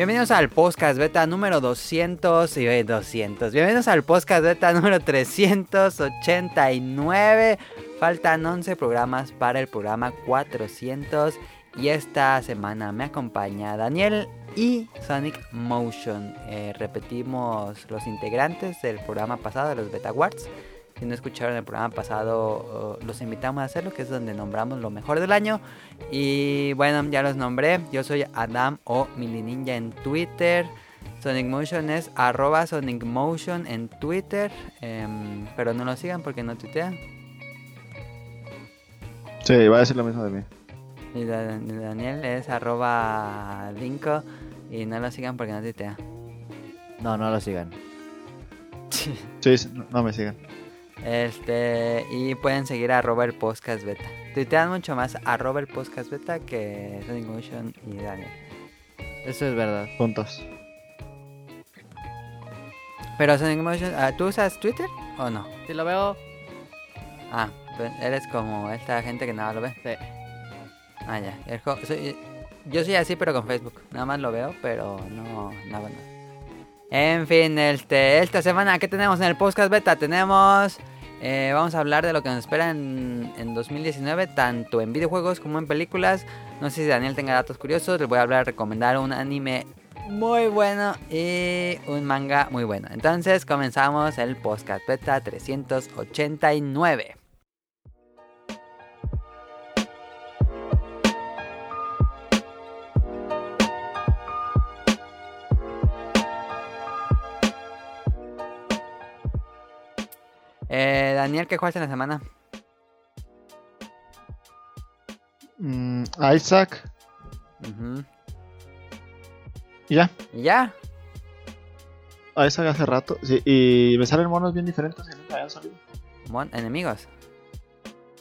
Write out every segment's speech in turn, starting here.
Bienvenidos al podcast beta número 200 y 200. Bienvenidos al podcast beta número 389. Faltan 11 programas para el programa 400 y esta semana me acompaña Daniel y Sonic Motion. Eh, repetimos los integrantes del programa pasado de los Beta Awards. Si no escucharon el programa pasado, los invitamos a hacerlo, que es donde nombramos lo mejor del año. Y bueno, ya los nombré. Yo soy Adam o Mini Ninja en Twitter. Sonic Motion es arroba Sonic Motion en Twitter. Em, pero no lo sigan porque no tuitean. Sí, va a decir lo mismo de mí. Y Daniel es arroba Dinko. Y no lo sigan porque no tuitea. No, no lo sigan. Sí, no me sigan. Este, y pueden seguir a el podcast beta. Tuitean mucho más arroba el podcast beta que Sonic Motion y Daniel. Eso es verdad. Puntos. Pero Sonic Motion, ah, ¿tú usas Twitter o no? Sí, lo veo. Ah, pues eres como esta gente que nada lo ve. Sí. Ah, ya. yo soy así, pero con Facebook. Nada más lo veo, pero no, nada, bueno. En fin, este, esta semana, ¿qué tenemos en el podcast beta? Tenemos eh, vamos a hablar de lo que nos espera en, en, 2019, tanto en videojuegos como en películas. No sé si Daniel tenga datos curiosos. Les voy a hablar, recomendar un anime muy bueno y un manga muy bueno. Entonces comenzamos el podcast beta 389. Eh, Daniel, ¿qué jugaste en la semana? Mm, Isaac. ¿Y ya? ¿Y ya? Isaac hace rato. Sí, y me salen monos bien diferentes que nunca habían salido. ¿Enemigos?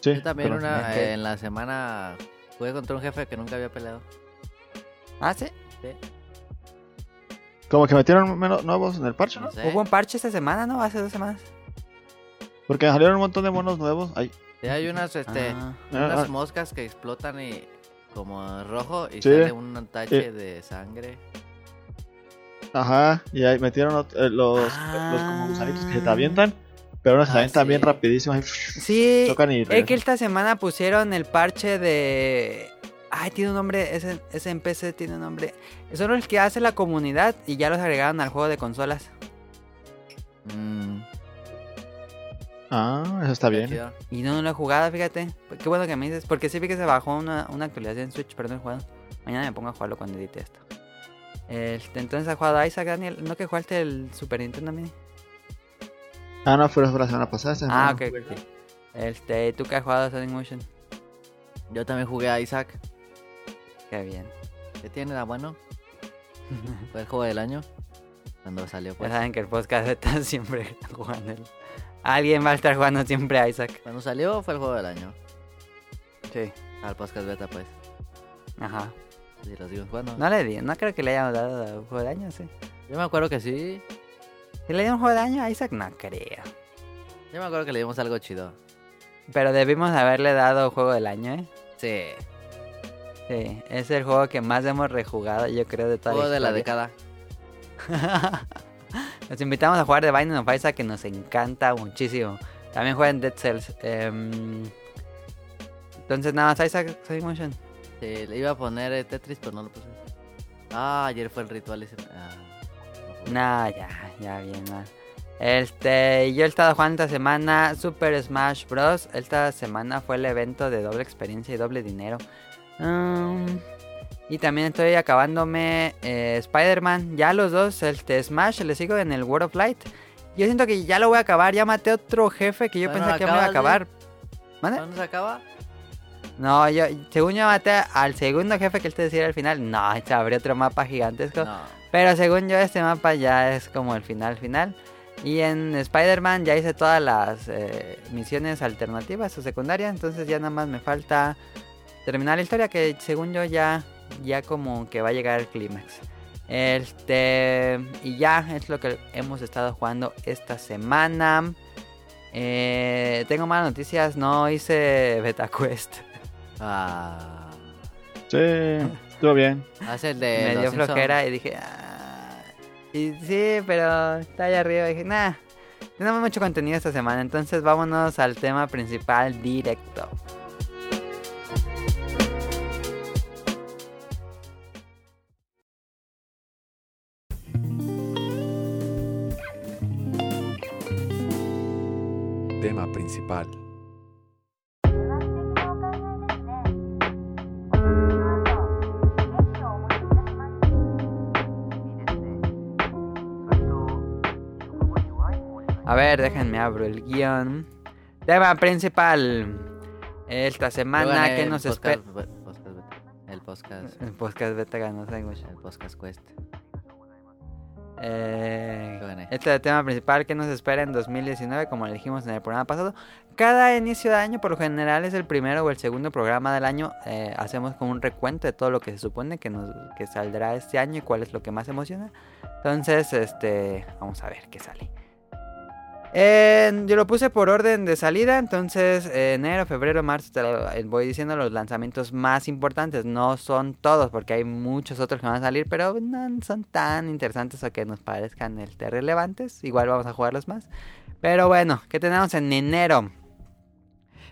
Sí. Yo también una, eh, en la semana jugué contra un jefe que nunca había peleado. ¿Ah, sí? Sí. Como que metieron nuevos en el parche, ¿no? Hubo un parche esta semana, ¿no? Hace dos semanas. Porque salieron un montón de monos nuevos. Sí, hay unas, este, ah. unas ah. moscas que explotan y como rojo y sale un tache de sangre. Ajá, y ahí metieron eh, los, ah. los como gusanitos que se te avientan. Pero unos se avientan bien rapidísimo. sí, es que esta semana pusieron el parche de... Ay, tiene un nombre, ese, ese en PC tiene un nombre. Son los que hace la comunidad y ya los agregaron al juego de consolas. Mmm... Ah, eso está bien. Y no, no lo he jugado, fíjate. Qué bueno que me dices. Porque sí vi que se bajó una, una actualización en Switch, pero no he jugado. Mañana me pongo a jugarlo cuando edite esto. Este, entonces ha jugado Isaac Daniel. ¿No que jugaste el Super Nintendo Mini? Ah, no, fue la semana pasada. ah, ok. Este, ¿tú qué has jugado Sonic Motion? Yo también jugué a Isaac. Qué bien. ¿Qué tiene? ¿Era bueno? fue el juego del año. Cuando salió. Pues. Ya saben que el podcast está siempre jugando el Alguien va a estar jugando siempre a Isaac. Cuando salió fue el juego del año. Sí. Al podcast beta, pues. Ajá. Sí, lo sigo jugando. No le di, no creo que le hayamos dado juego de año, sí. Yo me acuerdo que sí. ¿Y le un juego de año a Isaac? No creo. Yo me acuerdo que le dimos algo chido. Pero debimos haberle dado juego del año, ¿eh? Sí. Sí, es el juego que más hemos rejugado, yo creo, de toda juego la de la década. Nos invitamos a jugar The Binding of Isaac que nos encanta muchísimo. También juegan Dead Cells. Em, entonces nada más Isaac Motion. Sí, le iba a poner eh, Tetris, pero no lo puse. Ah, ayer fue el ritual ese. Ah, no, ya, ya bien mal. Este, yo he estado jugando esta semana Super Smash Bros. Esta semana fue el evento de doble experiencia y doble dinero. Um, y también estoy acabándome eh, Spider-Man. Ya los dos, el de Smash, le sigo en el World of Light. Yo siento que ya lo voy a acabar. Ya maté otro jefe que yo pensé que me iba a acabar. ¿Dónde se acaba? No, yo, según yo maté al segundo jefe que él te decía al final. No, se abrió otro mapa gigantesco. Pero según yo, este mapa ya es como el final final. Y en Spider-Man ya hice todas las eh, misiones alternativas o secundarias. Entonces ya nada más me falta terminar la historia. Que según yo ya ya como que va a llegar el clímax. Este, y ya es lo que hemos estado jugando esta semana. Eh, tengo malas noticias, no hice Beta Quest. Ah. Sí. Estuvo bien. Hace el de. Me dio flojera y dije. Ah". Y sí, pero está allá arriba. Y dije, nah. Tenemos mucho contenido esta semana. Entonces vámonos al tema principal directo. Principal. A ver, déjenme abro el guion. Tema principal. Esta semana que nos espera. El podcast. El podcast beta ganó El podcast cuesta. Eh, este es el tema principal que nos espera en 2019, como le dijimos en el programa pasado. Cada inicio de año, por lo general, es el primero o el segundo programa del año. Eh, hacemos como un recuento de todo lo que se supone que, nos, que saldrá este año y cuál es lo que más emociona. Entonces, este, vamos a ver qué sale yo lo puse por orden de salida, entonces enero, febrero, marzo, te eh, voy diciendo los lanzamientos más importantes. No son todos, porque hay muchos otros que van a salir, pero no son tan interesantes o que nos parezcan el relevantes. Igual vamos a jugarlos más. Pero bueno, ¿qué tenemos en enero?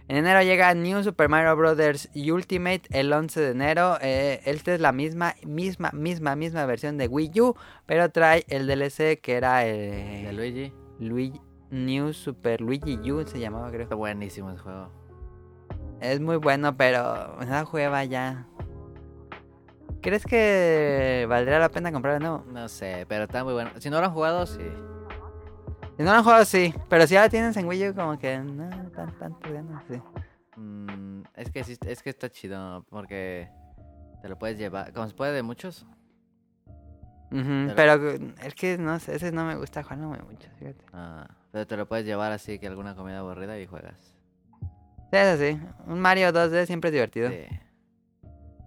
En enero llega New Super Mario Bros. Ultimate el 11 de enero. Eh, esta es la misma, misma, misma, misma versión de Wii U, pero trae el DLC que era el... De Luigi. Luigi, New Super Luigi U se llamaba, creo. Está buenísimo ese juego. Es muy bueno, pero me da juega ya. ¿Crees que valdría la pena comprarlo nuevo? No sé, pero está muy bueno. Si no lo han jugado, sí. Si no lo han jugado, sí. Pero si ya lo tienes en Wii U, como que no tan tanto ganas, sí. Mm, es que es que está chido porque te lo puedes llevar. Como se puede de muchos, pero... es que no sé, ese no me gusta jugarlo mucho, fíjate. Ah, pero te lo puedes llevar así que alguna comida aburrida y juegas. Sí, es así. Un Mario 2D siempre es divertido. Sí.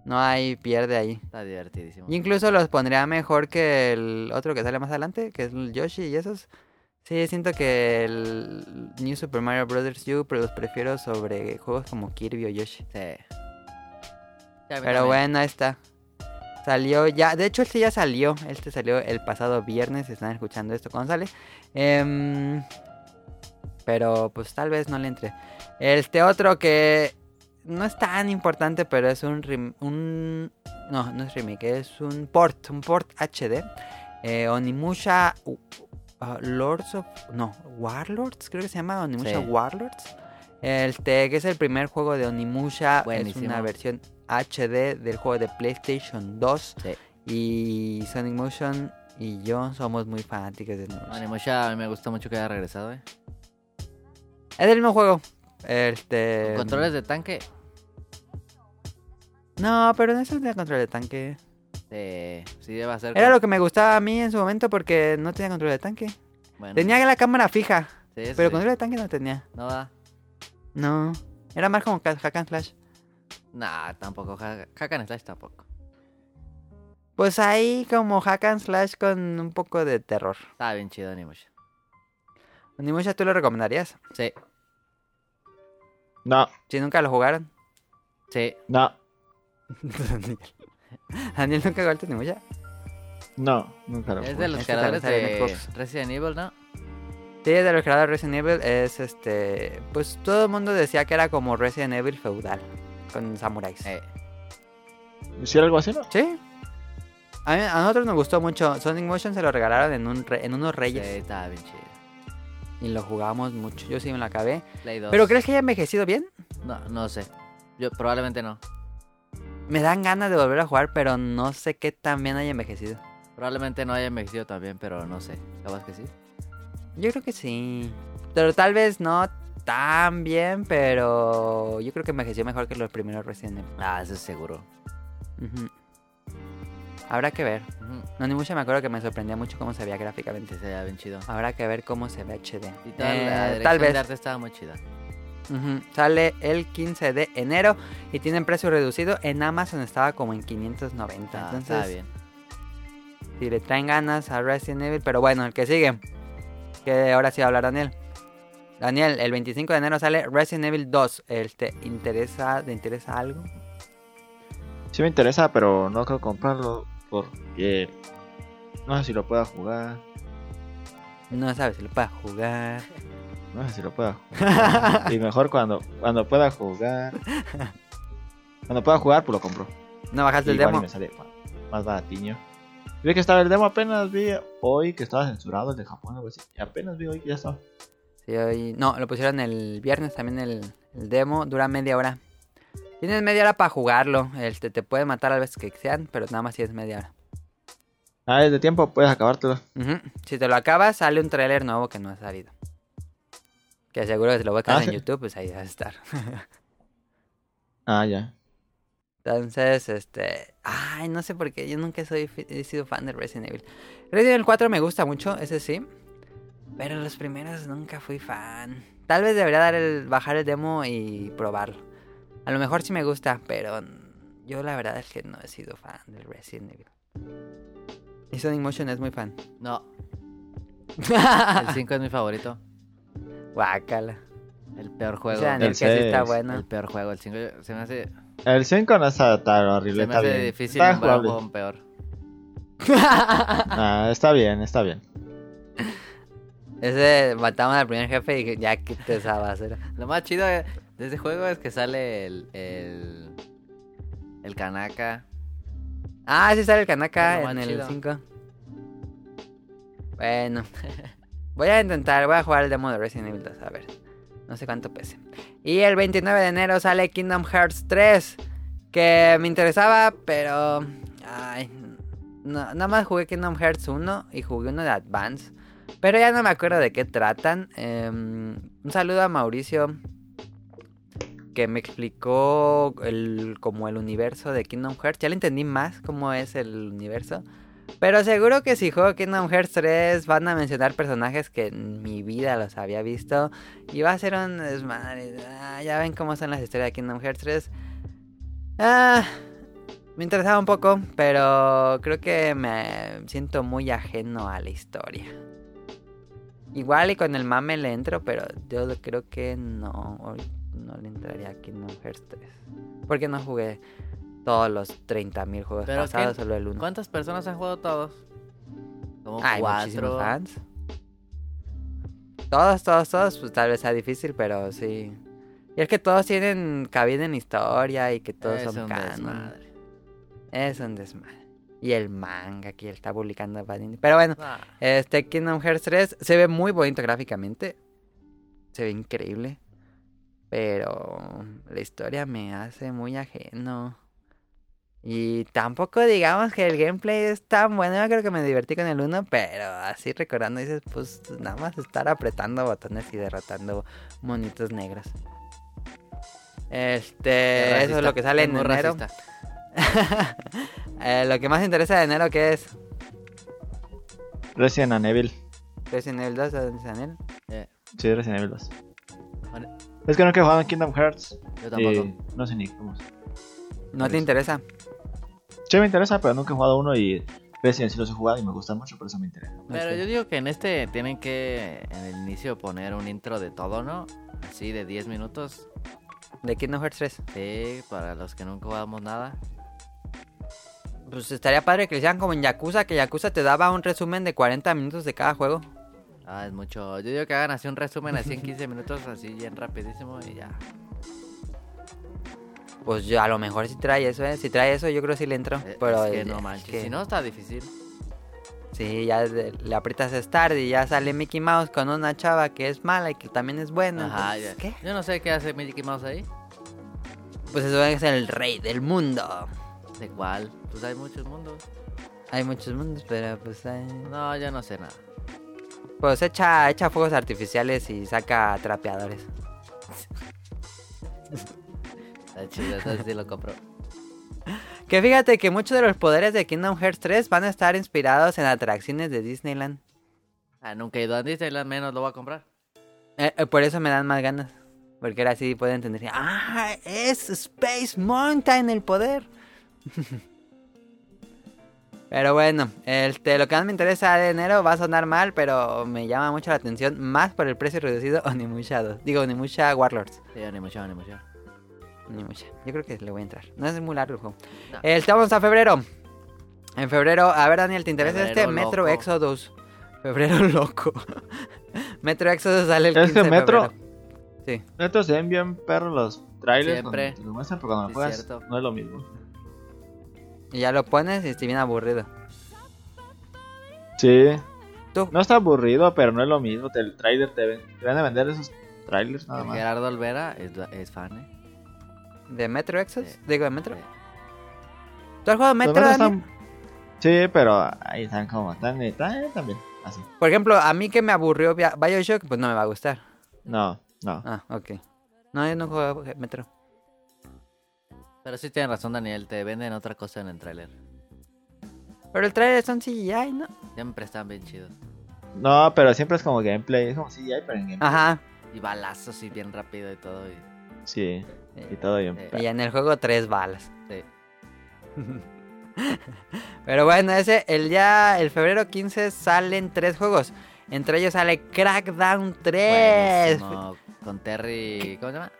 No hay pierde ahí. Está divertidísimo. incluso los pondría mejor que el otro que sale más adelante, que es el Yoshi y esos. Sí, siento que el New Super Mario Bros. U los prefiero sobre juegos como Kirby o Yoshi. Sí. Pero bueno, ahí está. Salió ya, de hecho este ya salió, este salió el pasado viernes, si están escuchando esto cuando sale. Em, pero pues tal vez no le entre. Este otro que no es tan importante, pero es un, un no, no es remake, es un port, un port HD. Eh, Onimusha uh, Lords of no, Warlords, creo que se llama Onimusha Warlords. Este que es el primer juego de Onimusha, es una versión HD del juego de PlayStation 2. Y Sonic Motion y yo somos muy fanáticos de Sonic Motion. a mí me gusta mucho que haya regresado, ¿eh? Es el mismo juego. Este... controles de tanque? No, pero no es de control de tanque. Sí, sí debe ser. Era lo que me gustaba a mí en su momento porque no tenía control de tanque. Tenía la cámara fija. pero control de tanque no tenía. No va. No. Era más como hack and slash. Nah, tampoco. Hack and Slash tampoco. Pues ahí como Hack and Slash con un poco de terror. Está bien chido Onimusha. ¿Onimusha tú lo recomendarías? Sí. No. ¿Si nunca lo jugaron? Sí. No. Daniel. ¿Daniel nunca jugó Onimusha? No, nunca lo jugué. Es de los creadores de Resident Evil, ¿no? Sí, es de los creadores de Resident Evil. Es este... Pues todo el mundo decía que era como Resident Evil feudal con samuráis. Eh. ¿Hiciera algo así, no? Sí. A, nosotros nos gustó mucho. Sonic Motion se lo regalaron en, un en unos reyes. Sí, estaba bien chido. Y lo jugamos mucho. Yo sí me lo acabé. ¿Pero crees que haya envejecido bien? No, no sé. Yo probablemente no. Me dan ganas de volver a jugar, pero no sé qué tan bien haya envejecido. Probablemente no haya envejecido también, pero no sé. ¿Sabes que sí? Yo creo que sí. Pero tal vez no tan bien, pero yo creo que envejeció mejor que los primeros Evil. Ah, eso es seguro. Habrá que ver. No, ni mucho me acuerdo que me sorprendía mucho cómo se veía gráficamente. Se veía bien chido. Habrá que ver cómo se ve HD. Y tal, eh, tal vez. arte estaba muy chida. Sale el 15 de enero y tienen precio reducido. En Amazon estaba como en 590. Ah, entonces, está bien. Si le traen ganas a Resident Evil, pero bueno, el que sigue. Que ahora sí va a hablar Daniel. Daniel, el 25 de enero sale Resident Evil 2. ¿Te interesa, ¿Te interesa algo? Sí me interesa, pero no creo comprarlo porque no sé si lo pueda jugar. No sabes si lo pueda jugar. No sé si lo pueda jugar. y mejor cuando, cuando pueda jugar. Cuando pueda jugar, pues lo compro. ¿No bajaste el demo? me sale más baratiño. Vi que estaba el demo, apenas vi hoy que estaba censurado el de Japón, algo así. Y apenas vi hoy que ya estaba. Sí, hoy. No, lo pusieron el viernes también el, demo. Dura media hora. Tienes media hora para jugarlo. Este, te puede matar a veces que sean, pero nada más si es media hora. Ah, es de tiempo, puedes acabártelo. Si te lo acabas, sale un trailer nuevo que no ha salido. Que aseguro que si lo buscas ah, en YouTube, pues ahí va a estar. ah, ya. Entonces, este. Ay, no sé por qué. Yo nunca soy, he sido fan de Resident Evil. Resident Evil 4 me gusta mucho, ese sí. Pero los primeros nunca fui fan. Tal vez debería dar el, bajar el demo y probarlo. A lo mejor sí me gusta, pero yo la verdad es que no he sido fan de Resident Evil. Y Sonic Motion es muy fan. No. el 5 es mi favorito. Guácala. El peor juego. O sea, el, que sí está bueno. El peor juego. El 5 se me hace el 5 no está tan horrible. Se me hace difícil está un juego peor. ah, está bien, está bien. Ese matamos al primer jefe y ya que te sabes. Lo más chido de este juego es que sale el. el. el Kanaka. Ah, sí sale el Kanaka en el 5. Bueno. voy a intentar, voy a jugar el demo de Resident Evil 2, a ver. No sé cuánto pese. Y el 29 de enero sale Kingdom Hearts 3. Que me interesaba, pero... Ay, nada más jugué Kingdom Hearts 1 y jugué uno de Advance. Pero ya no me acuerdo de qué tratan. Em, un saludo a Mauricio. Que me explicó el, como el universo de Kingdom Hearts. Ya le entendí más cómo es el universo. Pero seguro que si juego Kingdom Hearts 3 van a mencionar personajes que en mi vida los había visto. Y va a ser un desmadre. Ah, ya ven cómo son las historias de Kingdom Hearts 3. Ah, me interesaba un poco, pero creo que me siento muy ajeno a la historia. Igual y con el mame le entro, pero yo creo que no, no le entraría a Kingdom Hearts 3. Porque no jugué todos los 30.000 juegos pasados, solo el uno. ¿Cuántas personas han jugado todos? Como Hay cuatro. fans. Todos, todos, todos, pues tal vez sea difícil, pero sí. Y es que todos tienen cabida en historia y que todos es son un Desmadre. Es un desmadre. Y el manga que él está publicando Pero bueno, ah. este Kingdom Hearts 3 se ve muy bonito gráficamente. Se ve increíble. Pero la historia me hace muy ajeno. Y tampoco digamos que el gameplay es tan bueno. Yo creo que me divertí con el 1, pero así recordando dices, pues nada más estar apretando botones y derrotando monitos negros. Este, eso es lo que sale en enero. eh, lo que más interesa de enero, ¿qué es? Resident Evil. Resident Evil 2 Resident Evil. Sí, Resident Evil 2. Es que no he jugado en Kingdom Hearts. Yo tampoco. no sé ni cómo. ¿No te interesa? Sí me interesa, pero nunca he jugado uno y Resident sí los he jugado y me gusta mucho, por eso me interesa. Pero yo digo que en este tienen que en el inicio poner un intro de todo, ¿no? Así de 10 minutos. ¿De Kingdom Hearts 3? Sí, para los que nunca jugamos nada. Pues estaría padre que le hicieran como en Yakuza, que Yakuza te daba un resumen de 40 minutos de cada juego. Ah, es mucho. Yo digo que hagan así un resumen así en 15 minutos, así bien rapidísimo y ya. Pues yo, a lo mejor si trae eso, ¿eh? Si trae eso, yo creo que sí le entro. Eh, pero es que no manches. Si no, está difícil. Sí, ya le aprietas Start y ya sale Mickey Mouse con una chava que es mala y que también es buena. Ajá, ¿Qué? Yo no sé qué hace Mickey Mouse ahí. Pues eso es el rey del mundo. ¿De cuál? Pues hay muchos mundos. Hay muchos mundos, pero pues hay... No, yo no sé nada. Pues echa, echa fuegos artificiales y saca trapeadores. lo compro. Que fíjate que muchos de los poderes de Kingdom Hearts 3 van a estar inspirados en atracciones de Disneyland. Ah, nunca he ido a Disneyland, menos lo voy a comprar. Eh, eh, por eso me dan más ganas. Porque ahora sí pueden entender. Ah, es Space Mountain el poder. pero bueno, este, lo que más me interesa de enero va a sonar mal, pero me llama mucho la atención. Más por el precio reducido Onimusha 2. Digo, Onimusha Warlords. Sí, Onimusha, Onimusha. ni mucha. Yo creo que le voy a entrar. No es muy largo el juego. Estamos a febrero. En febrero, a ver Daniel, ¿te interesa este Metro Exodus? Febrero loco. Metro Exodus sale el 15 de Metro, febrero. Sí. Metro se ven bien perros los trailers. Siempre. Cuando lo muestran, pero cuando lo juegas no es lo mismo. Y ya lo pones y estoy bien aburrido. Sí. ¿Tú? No está aburrido, pero no es lo mismo. El trailer te, te van a vender esos trailers nada más. Gerardo Olvera es, fan, ¿eh? ¿De Metro Exodus? Digo, de Metro. ¿Tú has jugado Metro, Sí, pero ahí están como están, están también así. Por ejemplo, a mí que me aburrió Bioshock, pues no me va a gustar. No, no. Ah, ok. No, yo no juego Metro. Pero sí tienes razón, Daniel, te venden otra cosa en el tráiler. Pero el tráiler son CGI, ¿no? Siempre están bien chidos. No, pero siempre es como gameplay, es como CGI, pero en gameplay. Ajá. Y balazos y bien rápido y todo. Sí, y todo bien. y en el juego tres balas. Sí. Pero bueno, ese, el ya, el febrero 15 salen tres juegos. Entre ellos sale Crackdown 3. Con Terry. ¿Cómo se llama?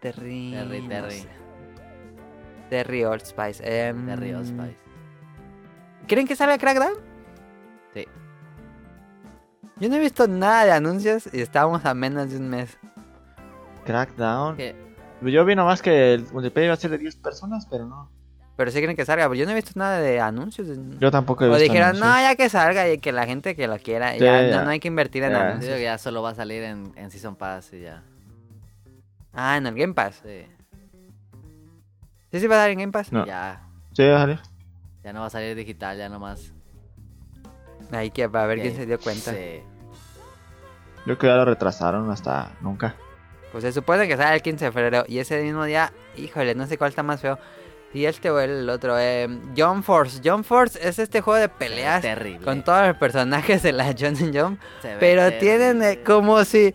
Terry. Terry, Terry. Terry Old Spice. Em, Terry Old Spice. ¿Creen que sale Crackdown? Sí. Yo no he visto nada de anuncios y estábamos a menos de un mes. Crackdown. Yo vi nomás que el multiplayer iba a ser de 10 personas, pero no. Pero sí creen que salga. Yo no he visto nada de anuncios. Yo tampoco he visto. O dijeron, no, ya que salga y que la gente que lo quiera. ya, No, hay que invertir en anuncios. ya solo va a salir en, en, Season Pass y ya. Ah, en el Game Pass. Sí. ¿Sí se va a dar en Game Pass? Ya. Sí, va a salir. Ya no va a salir digital, ya nomás. Ahí que va a ver quién se dio cuenta. Sí. Yo creo que ya lo retrasaron hasta nunca. Pues se supone que sale el 15 de febrero. Y ese mismo día, híjole, no sé cuál está más feo. Y este o el otro, eh, John Force. John Force es este juego de peleas con todos los personajes de la John Jump. Pero tienen eh, como si...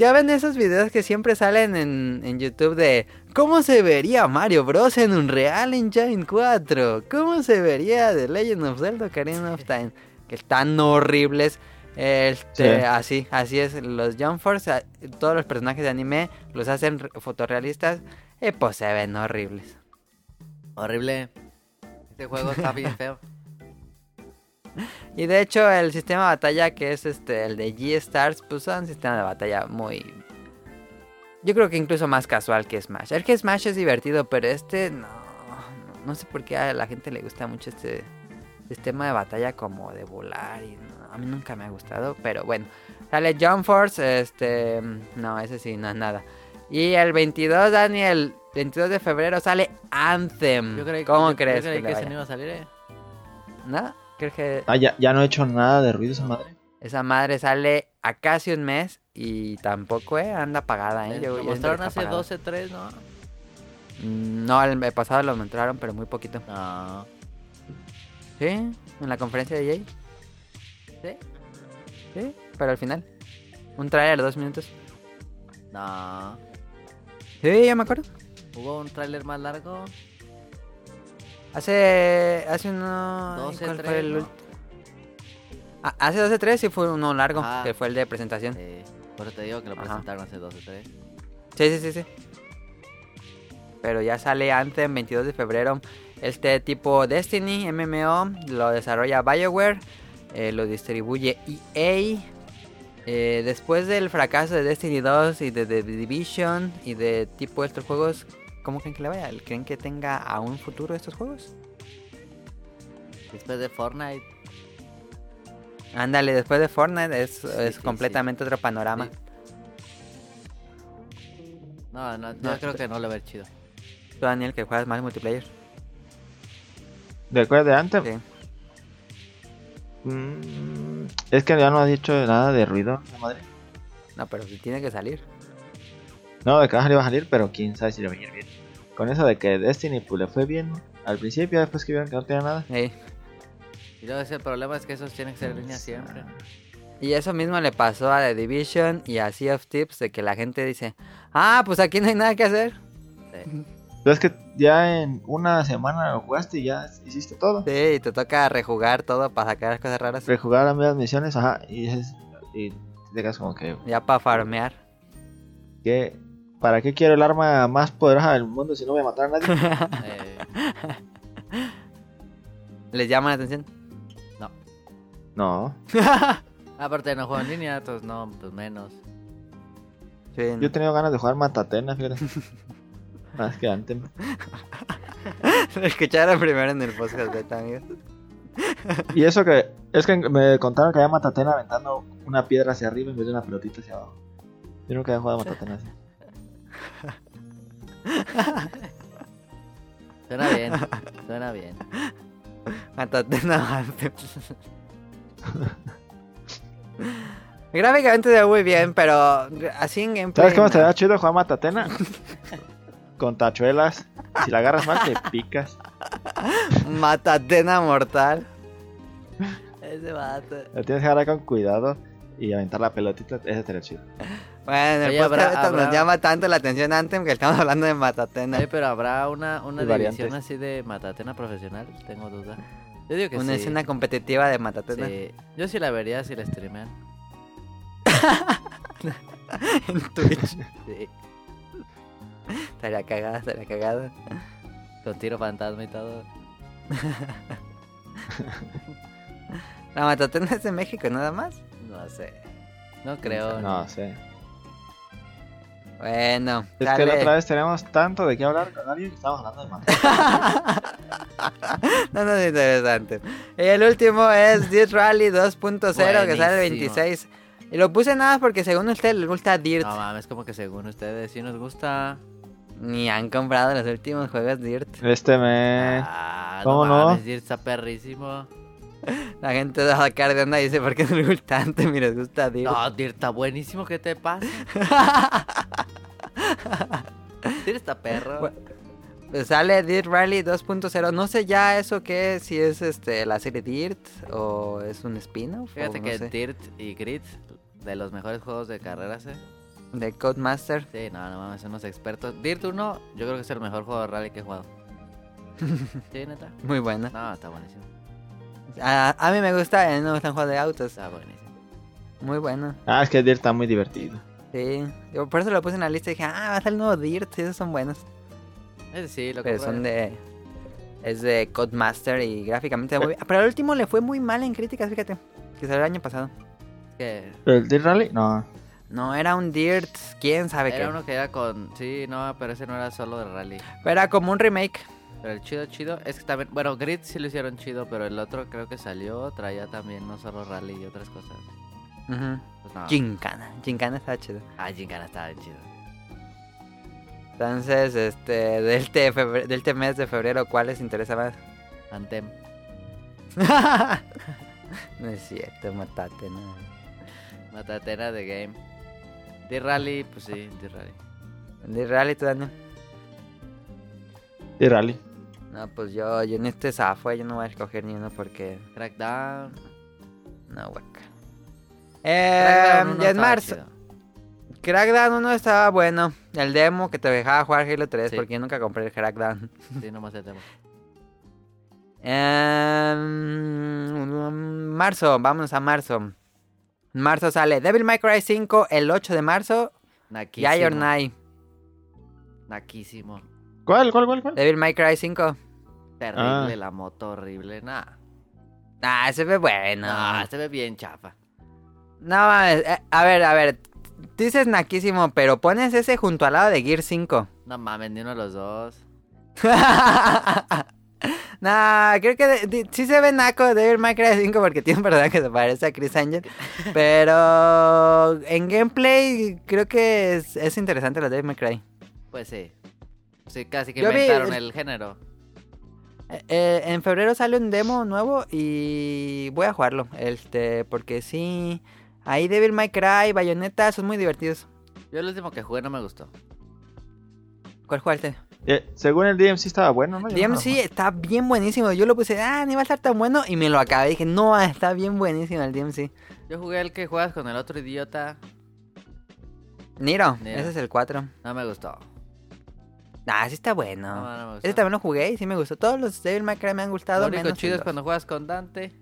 Ya ven esos videos que siempre salen en, en, YouTube de cómo se vería Mario Bros. en un Real Engine 4. ¿Cómo se vería The Legend of Zelda Ocarina of Time? Que están horribles. Este, Así, así es. Los Jump Force, todos los personajes de anime los hacen fotorrealistas. Y pues se ven horribles. Horrible. Este juego está bien feo. Y de hecho el sistema de batalla que es este el de G-Stars pues es un sistema de batalla muy yo creo que incluso más casual que Smash. El que Smash es divertido, pero este no no, sé por qué a la gente le gusta mucho este sistema de batalla como de volar y a mí nunca me ha gustado, pero bueno. Sale Jump Force, este no, ese sí no es nada. Y el 22 Daniel 22 de febrero sale Anthem. ¿Cómo crees? que, que no iba a salir, eh? ¿No? ¿Crees que...? Ah, ya, no he hecho nada de ruido esa madre. Esa madre sale a casi un mes y tampoco, eh, anda apagada, eh. Lo mostraron hace 12, 3, ¿no? Mm, no, el pasado lo mostraron, pero muy poquito. No. ¿Sí? ¿En la conferencia de Jay? ¿Sí? Sí, pero al final. Un trailer de dos minutos. No. Sí, ya me acuerdo. ¿Hubo un tráiler más largo? Hace. Hace uno. 12, ¿cuál 3, fue el... ah, hace 12 3 sí fue uno largo, ah, que fue el de presentación. Sí. Por eso te digo que lo presentaron hace 12 3. Sí, sí, sí, sí. Pero ya sale antes, 22 de febrero. Este tipo Destiny, MMO, lo desarrolla BioWare, eh, lo distribuye EA. Eh, después del fracaso de Destiny 2 y de The Division y de tipo estos juegos, ¿cómo creen que le vaya? ¿Creen que tenga a un futuro estos juegos? Después de Fortnite. Ándale, después de Fortnite es, es completamente otro panorama. No, no, yo creo que no lo ver chido. Tú, Daniel, que juegas más multiplayer. ¿De de antes? Sí. Mm, es que ya no ha dicho nada de ruido, madre. No, pero si tiene que salir. No, de caja le va a salir, pero quién sabe si le va a ir bien. Con eso de que Destiny pues, le fue bien al principio, después que vieron que no tenía nada. Sí. Y luego ese problema es que esos tienen que ser líneas siempre. Y eso mismo le pasó a The Division y a Sea of Tips, de que la gente dice, ah, pues aquí no hay nada que hacer. Sí. Pero es que ya en una semana lo jugaste y ya hiciste todo. Sí, y te toca rejugar todo para sacar las cosas raras. Rejugar las mismas misiones, ajá, y, es, y te quedas como que... Ya para farmear. Qué ¿Para qué quiero el arma más poderosa del mundo si no voy a matar a nadie? Eh, ¿Les llama la atención? no. aparte no juego en línea, entonces no, pues menos. Sí. Yo he tenido ganas de jugar Matatena, fíjate. Más que antes. Lo escucharon primero en el podcast beta, amigos. Y eso que. Es que me contaron que había Matatena aventando una piedra hacia arriba en vez de una pelotita hacia abajo. Yo nunca había jugado Matatena así. Suena bien, suena bien. Gráficamente se ve muy bien, pero así en gameplay. ¿Sabes cómo no. se da chido jugar Matatena? Con tachuelas. Si la agarras mal, te picas. Matatena mortal. Ese vato. La tienes que agarrar con cuidado y aventar la pelotita. Ese sería chido. Bueno, el Oye, podcast habrá- nos llama tanto la atención Anthem que estamos hablando de Matatena. Oye, pero habrá una, una división variantes. así de matatena profesional, tengo duda. Yo digo que Una sí. escena competitiva de Matatena. Sí. Yo sí la vería si la streamean. en Twitch. Sí. Estaría cagada, estaría cagada. Con tiro fantasma y todo. La Matatena es de México, nada más. No sé. No creo. No sé. Bueno, Es dale. que la otra vez tenemos tanto de qué hablar con alguien que estamos hablando de Matatena. no, no es interesante. Y el último es Dirt Rally 2.0 que sale el Buenísimo. 26. Y lo puse nada más porque según usted les gusta Dirt. No mames, como que según ustedes sí nos gusta. Ni han comprado los últimos juegos Dirt. Este me. Ah, ¿cómo no? no? Dirt está perrísimo. La gente de la cara de onda y dice, ¿por qué no les gusta antes? Y les gusta Dirt. No, Dirt está buenísimo, ¿qué te pasa? Dirt está perro. Bueno, Pues sale Dirt Rally 2.0. No sé ya eso qué es, si es este la serie Dirt o es un spin-off. Fíjate no que sé. Dirt y Grid, de los mejores juegos de carreras, ¿eh? De Codemaster. Sí, no, no mames, son unos expertos. Dirt 1, yo creo que es el mejor juego de rally que he jugado. Sí, neta. Muy buena. No, está buenísimo. A, a mí me gusta, a mí me gustan juegos de autos. Está buenísimo. Muy bueno. Ah, es que Dirt está muy divertido. Sí. Yo por eso lo puse en la lista y dije, ah, va a ser el nuevo Dirt. Sí, esos son buenos. Ese sí, lo Pero compré. son de. Es de Codemaster y gráficamente muy bien. Pero al último le fue muy mal en críticas, fíjate. Que salió el año pasado. Que ¿El Dirt Rally? No. No, era un Dirt, quién sabe era qué. uno que era con... Sí, no, pero ese no era solo de rally. Pero era como un remake. Pero el chido, chido, es que también... Bueno, Grid sí lo hicieron chido, pero el otro creo que salió, traía también no solo rally y otras cosas. Ujú. Pues no. Gincana. Gincana está chido. Ah, Gincana estaba bien chido. Entonces, este, del, te febre- del te mes de febrero, ¿cuál les interesa más? Antem. no es cierto, matate, no. Matatena de game. De rally, pues sí, de rally. ¿De Rally tú, Daniel? Dirt Rally. No, pues yo, yo en este zafo, yo no voy a escoger ni uno porque... Crackdown. No. Crackdown Eh, y en marzo, chido. Crackdown 1 estaba bueno. El demo que te dejaba jugar Halo 3 Sí. porque yo nunca compré el Crackdown. Sí, nomás el tema. Em, marzo, vámonos a marzo. En marzo sale Devil May Cry 5 el 8 de marzo. Naquísimo. Or Nay. Naquísimo. ¿Cuál, cuál, cuál, cuál? Devil May Cry 5. Terrible, Ah. la moto horrible. Nah. Ah, se ve bueno. No, se ve bien chafa. No mames, eh, a ver, a ver. Dices naquísimo, pero pones ese junto al lado de Gear 5. No mames, ni uno de los dos. nah, creo que de- de- sí se ve naco Devil May Cry 5 porque tiene un personaje que se parece a Chris Angel. Pero en gameplay creo que es, es interesante lo de Devil May Cry. Pues sí. Sí, casi que Yo vi- inventaron el género. Eh, eh, en febrero sale un demo nuevo y voy a jugarlo. Este, porque sí. Ahí Devil May Cry, Bayonetta son muy divertidos. Yo el último que jugué no me gustó. ¿Cuál jugaste? Eh, según el DMC estaba bueno, ¿no? Yo no DMC está bien buenísimo. Yo lo puse, ah, ni va a estar tan bueno. Y me lo acabé. Dije, no, está bien buenísimo el DMC. Yo jugué el que juegas con el otro idiota. Niro, Niro. ese es el 4. No me gustó. Ah, sí está bueno. No, no ese también lo jugué y sí me gustó. Todos los Devil May Cry me han gustado. Lo único menos chido es cuando juegas con Dante.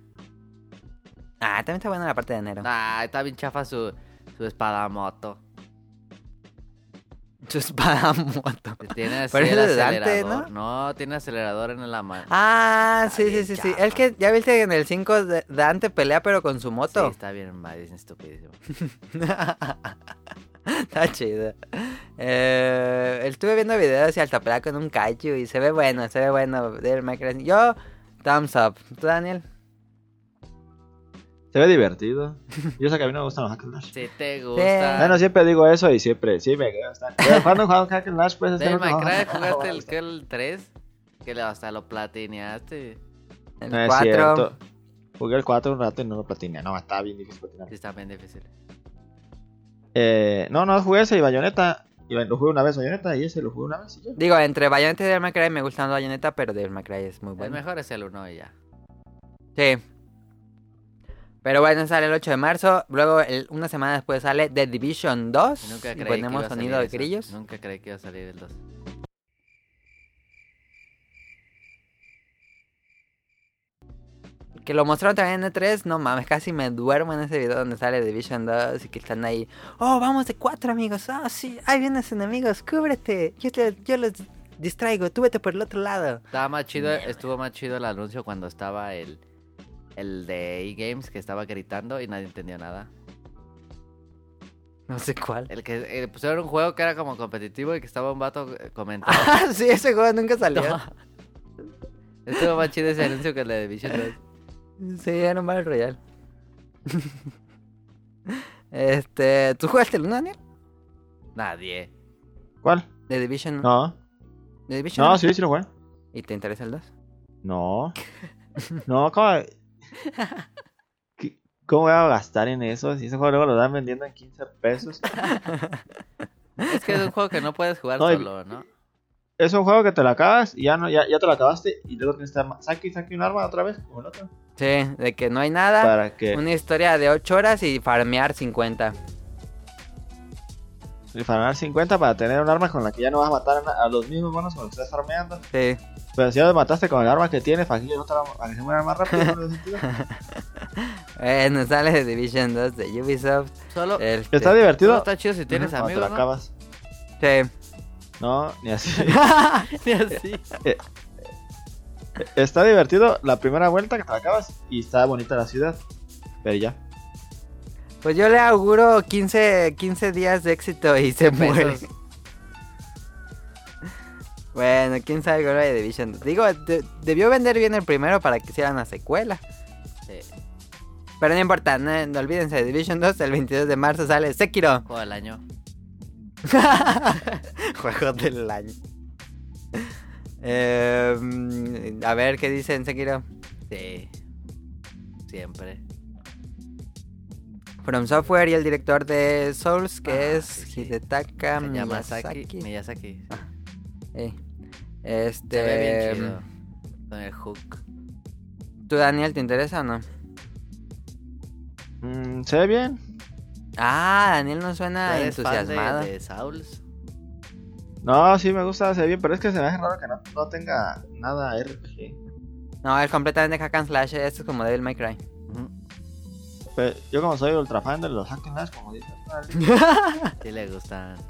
Ah, también está buena la parte de enero. Ah, está bien chafa su, su espada moto. Su espada moto. Tiene así el acelerador. ¿no? tiene acelerador en la mano. Ah, sí, sí, sí, sí. El que, ya viste que en el 5 Dante pelea pero con su moto. Sí, está bien, es estupidísimo. está chido. Eh, estuve viendo videos y alta pelea con un kaiju y se ve bueno, se ve bueno. Yo, thumbs up. ¿Tú, Daniel? Se ve divertido. Yo sé que a mí no me gustan los hack and slash. Si te gusta. Bueno, siempre digo eso y siempre, sí me gusta. Cuando juego hack and slash, pues es jugaste el, el 3, que hasta lo platineaste. El no 4. Jugué el 4 un rato y no lo platineé. No, está bien difícil platinear. Sí, está bien difícil. Eh, no, no jugué ese y Bayonetta. Y lo jugué una vez Bayonetta y ese lo jugué una vez y yo. Digo, entre Bayonetta y Devil May Cry me gusta Bayonetta, pero Devil May Cry es muy bueno. El mejor es el 1 y ya. Sí. Pero bueno, sale el 8 de marzo. Luego, una semana después sale The Division 2. Nunca creí ponemos que sonido de grillos. Nunca creí que iba a salir el 2. Que lo mostraron también en E3, no mames, casi me duermo en ese video donde sale Division 2 y que están ahí. Oh, vamos de cuatro amigos. Ah, sí, ahí vienen los enemigos, cúbrete. Yo, yo los distraigo, tú vete por el otro lado. Estaba más chido, estuvo más chido el anuncio cuando estaba el el de E-Games que estaba gritando y nadie entendió nada. No sé cuál. El que eh, pusieron un juego que era como competitivo y que estaba un vato eh, comentando. Ah, sí, ese juego nunca salió. Estuvo más chido ese anuncio que el de Division 2. Sí, era un Battle Royale. este, ¿tú jugaste el 1, Daniel? Nadie. ¿Cuál? De Division. No. ¿De Division? No, sí, sí lo jugué. ¿Y te interesa el 2? No. no, ¿cómo? ¿Cómo voy a gastar en eso? Si ese juego luego lo dan vendiendo en 15 pesos. es que es un juego que no puedes jugar solo, ¿no? Es un juego que te lo acabas y ya, no, ya, ya te lo acabaste y luego tienes que estar... Saque y un arma otra vez, como el otro. Sí, de que no hay nada. ¿Para que Una historia de 8 horas y farmear 50. Y farmear 50 para tener un arma con la que ya no vas a matar a los mismos monos cuando estés farmeando. Sí. Pero si ya lo mataste con el arma que tiene, para que se muera más rápido. ¿no bueno, sale de Division 2 de Ubisoft. Solo, este, ¿Está divertido? está chido si tienes amigos, te lo acabas. Sí. No, ni así. ni así. Está divertido la primera vuelta que te la acabas y está bonita la ciudad. Pero ya. Pues yo le auguro 15, 15 días de éxito y se muere. Bueno, quién sabe con de Division. Digo, debió vender bien el primero para que hicieran la secuela. Sí. Pero no importa, no, olvídense de Division 2. El 22 de marzo sale Sekiro. Juego del año. Juego del año. Em, a ver qué dicen Sekiro. Sí. Siempre. From Software y el director de Souls, que ah, es Hidetaka Miyazaki. Miyazaki. Ah, eh. Este. Se ve bien chido. Con el hook. ¿Tú, Daniel, te interesa o no? Mm, se ve bien. Ah, Daniel no suena entusiasmado. de, de Souls? No, sí me gusta, se ve bien, pero es que se me hace raro que no, no tenga nada RPG. No, es completamente hack and slash, esto es como Devil May Cry. Pero yo como soy ultra fan de los hack and slash, como dices. sí le gustan.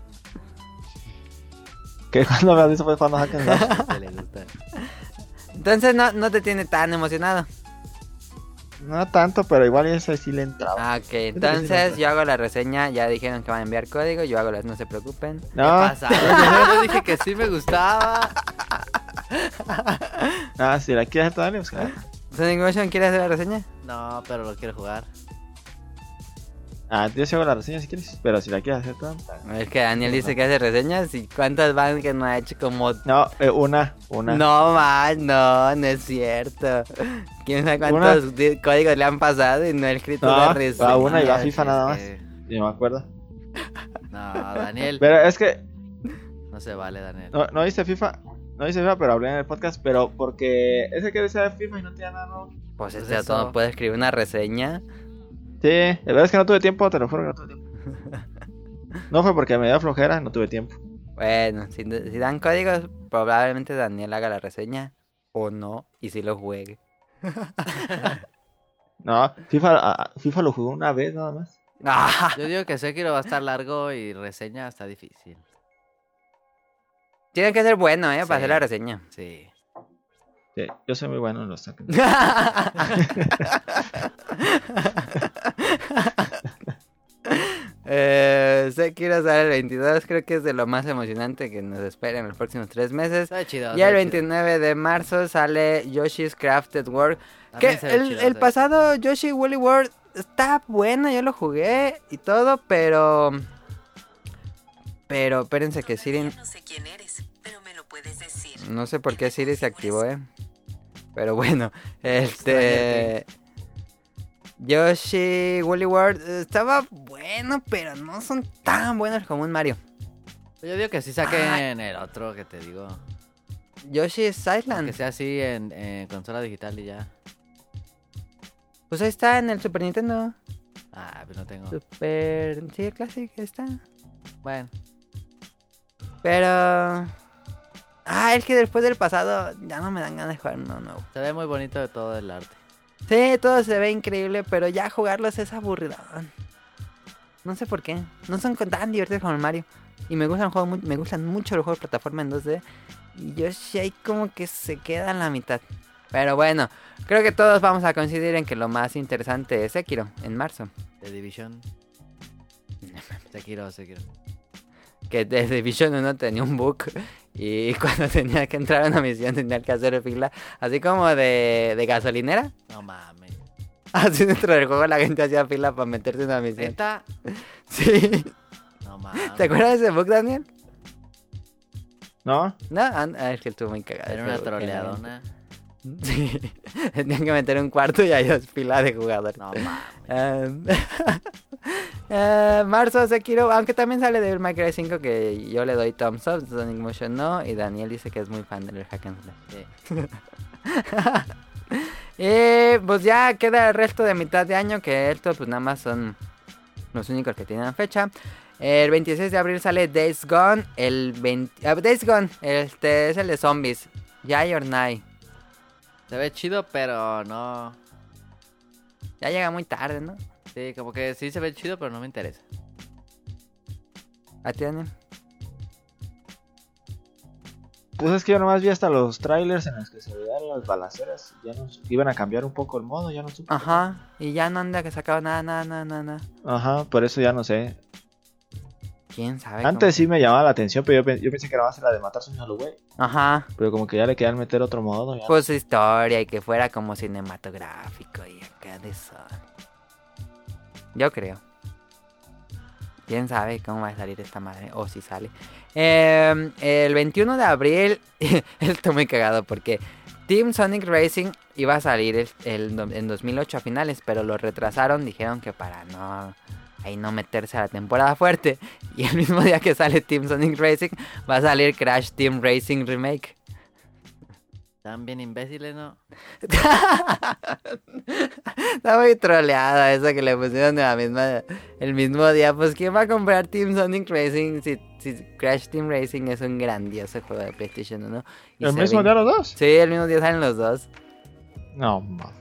Que cuando me has visto fue cuando Hack Entonces no, no te tiene tan emocionado. No tanto, pero igual ese sí le entraba. Ah, ok, entonces yo hago la reseña, ya dijeron que van a enviar código, yo hago las, no se preocupen. No. ¿Qué pasa? yo dije que sí me gustaba. ah, si la quieres hacer todavía, pues Sonic Motion, ¿quieres hacer la reseña? No, pero lo quiero jugar. Ah, yo hago la reseña si quieres, pero si la quieres hacer toda. Es que Daniel dice que hace reseñas y cuántas van que no ha hecho como. No, eh, una, una. No más, no, no es cierto. Quién sabe cuántos códigos le han pasado y no ha escrito no, la reseña. una y va a FIFA nada más. No me acuerdo. No, Daniel. Pero es que. No se vale, Daniel. No, no hice FIFA. No hice FIFA, pero hablé en el podcast. Pero porque ese que decía FIFA y no tenía nada nuevo. Pues, pues ese todo puede escribir una reseña. Sí, la verdad es que no tuve tiempo, te lo juro que no tuve tiempo. No fue porque me dio flojera, no tuve tiempo. Bueno, si, dan códigos, probablemente Daniel haga la reseña o no, y si lo juegue. no, FIFA, FIFA lo jugó una vez nada más. Ah. Yo digo que Sekiro va a estar largo y reseña está difícil. Tiene que ser bueno, ¿eh? Para hacer la reseña. Sí. Yo soy muy bueno en los Tekken. eh, Sekiro sale el 22, creo que es de lo más emocionante que nos espera en los próximos tres meses. Está chido. Y el 29 de marzo sale Yoshi's Crafted World. Que el, el pasado Yoshi Woolly World está bueno, yo lo jugué y todo, pero... Pero espérense que Siri... No sé quién eres, pero me lo puedes decir. No sé por qué Siri se activó, eh. Pero bueno, este... Yoshi Woolly World estaba bueno, pero no son tan buenos como un Mario. Yo digo que sí saquen el otro que te digo. Yoshi's Island. Que sea así en, en consola digital y ya. Pues ahí está en el Super Nintendo. Ah, pues no tengo. Super. Sí, Classic, ahí está. Bueno. Pero. Ah, es que después del pasado ya no me dan ganas de jugar uno nuevo. Se ve muy bonito de todo el arte. Sí, todo se ve increíble, pero ya jugarlos es aburrido. No sé por qué. No son tan divertidos como el Mario. Y me gustan, juegos, me gustan mucho los juegos de plataforma en 2D. Y Yoshi ahí como que se queda en la mitad. Pero bueno, creo que todos vamos a coincidir en que lo más interesante es Sekiro, en marzo. The Division. Sekiro, Sekiro. Que The Division 1 tenía un bug y cuando tenía que entrar a una misión tenía que hacer fila, así como de, de gasolinera. No mames. Así dentro del juego la gente hacía fila para meterse en una misión. ¿Neta? Sí. No mames. ¿Te acuerdas de ese bug, Daniel? ¿No? No, ah, es que estuvo muy cagado. Era una troleadona. Sí. Tenían que meter un cuarto y hay dos filas de jugadores. No mames. Um, uh, marzo Sekiro, aunque también sale de My Cry 5 que yo le doy thumbs up, Sonic Motion no, y Daniel dice que es muy fan del hack and slash. Sí. y pues ya queda el resto de mitad de año, que estos pues nada más son los únicos que tienen fecha. El 26 de abril sale Days Gone, el 20... ah, Days Gone, este es el de zombies, Yay or Nay. Se ve chido, pero no. Ya llega muy tarde, ¿no? Sí, como que sí se ve chido, pero no me interesa. ¿A ti, Daniel? Pues es que yo nomás vi hasta los trailers en los que se veían las balaceras. Ya nos iban a cambiar un poco el modo, ya no supe. Ajá, y ya no anda que sacaba nada, nada, nada, nada, nada. Ajá, por eso ya no sé. ¿Quién sabe? Antes cómo? sí me llamaba la atención, pero yo, yo pensé que era más la de matarse un solo güey. Ajá, Pero como que ya le querían meter otro modo. Ya. pues historia y que fuera como cinematográfico y acá de eso. Yo creo. ¿Quién sabe cómo va a salir esta madre? O si sale. Eh, el 21 de abril, estoy muy cagado porque Team Sonic Racing iba a salir el, el- en 2008 a finales, pero lo retrasaron, dijeron que para no ahí no meterse a la temporada fuerte. Y el mismo día que sale Team Sonic Racing va a salir Crash Team Racing Remake. Están bien imbéciles, ¿no? Está muy troleada esa que le pusieron de la misma, el mismo día. Pues ¿quién va a comprar Team Sonic Racing si, si Crash Team Racing es un grandioso juego de PlayStation 1? Y ¿El mismo día los dos? Sí, el mismo día salen los dos. No, ma.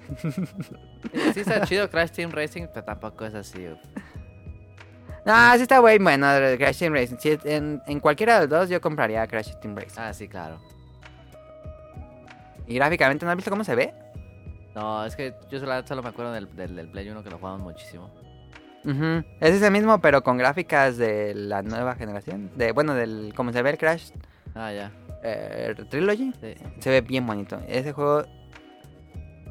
Sí está chido Crash Team Racing, pero tampoco es así. No, sí está muy bueno Crash Team Racing. Sí, en, en cualquiera de los dos yo compraría Crash Team Racing. Ah, sí, claro. Y gráficamente, ¿no has visto cómo se ve? No, es que yo solo, solo me acuerdo del, del, del Play 1 que lo jugamos muchísimo. Ujú. Es ese mismo, pero con gráficas de la nueva generación. De, bueno, del como se ve el Crash Ah, ya. eh, Trilogy. Sí. Se ve bien bonito. Ese juego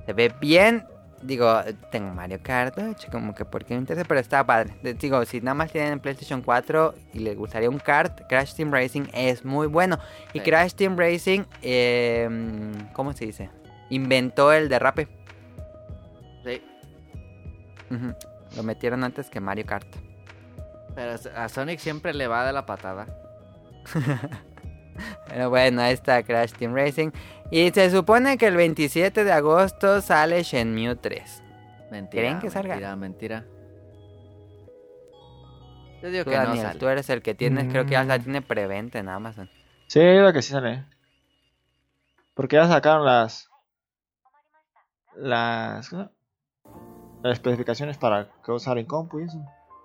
se ve bien. Digo, tengo Mario Kart, ocho, como que porque me interesa, pero está padre. Digo, si nada más tienen PlayStation 4 y les gustaría un kart, Crash Team Racing es muy bueno. Y Sí. Crash Team Racing, eh, ¿cómo se dice? Inventó el derrape. Sí. Lo metieron antes que Mario Kart. Pero a Sonic siempre le va de la patada. Pero bueno, ahí está Crash Team Racing. Y se supone que el 27 de agosto sale Shenmue 3. Mentira. ¿Creen que salga? Mentira, mentira. Yo digo Tú, que no sale. tú eres el que tienes, creo que ya la Mm. tiene preventa en Amazon. Sí, yo creo que sí sale. Porque ya sacaron las. Las. Las especificaciones para que usar en compu y eso.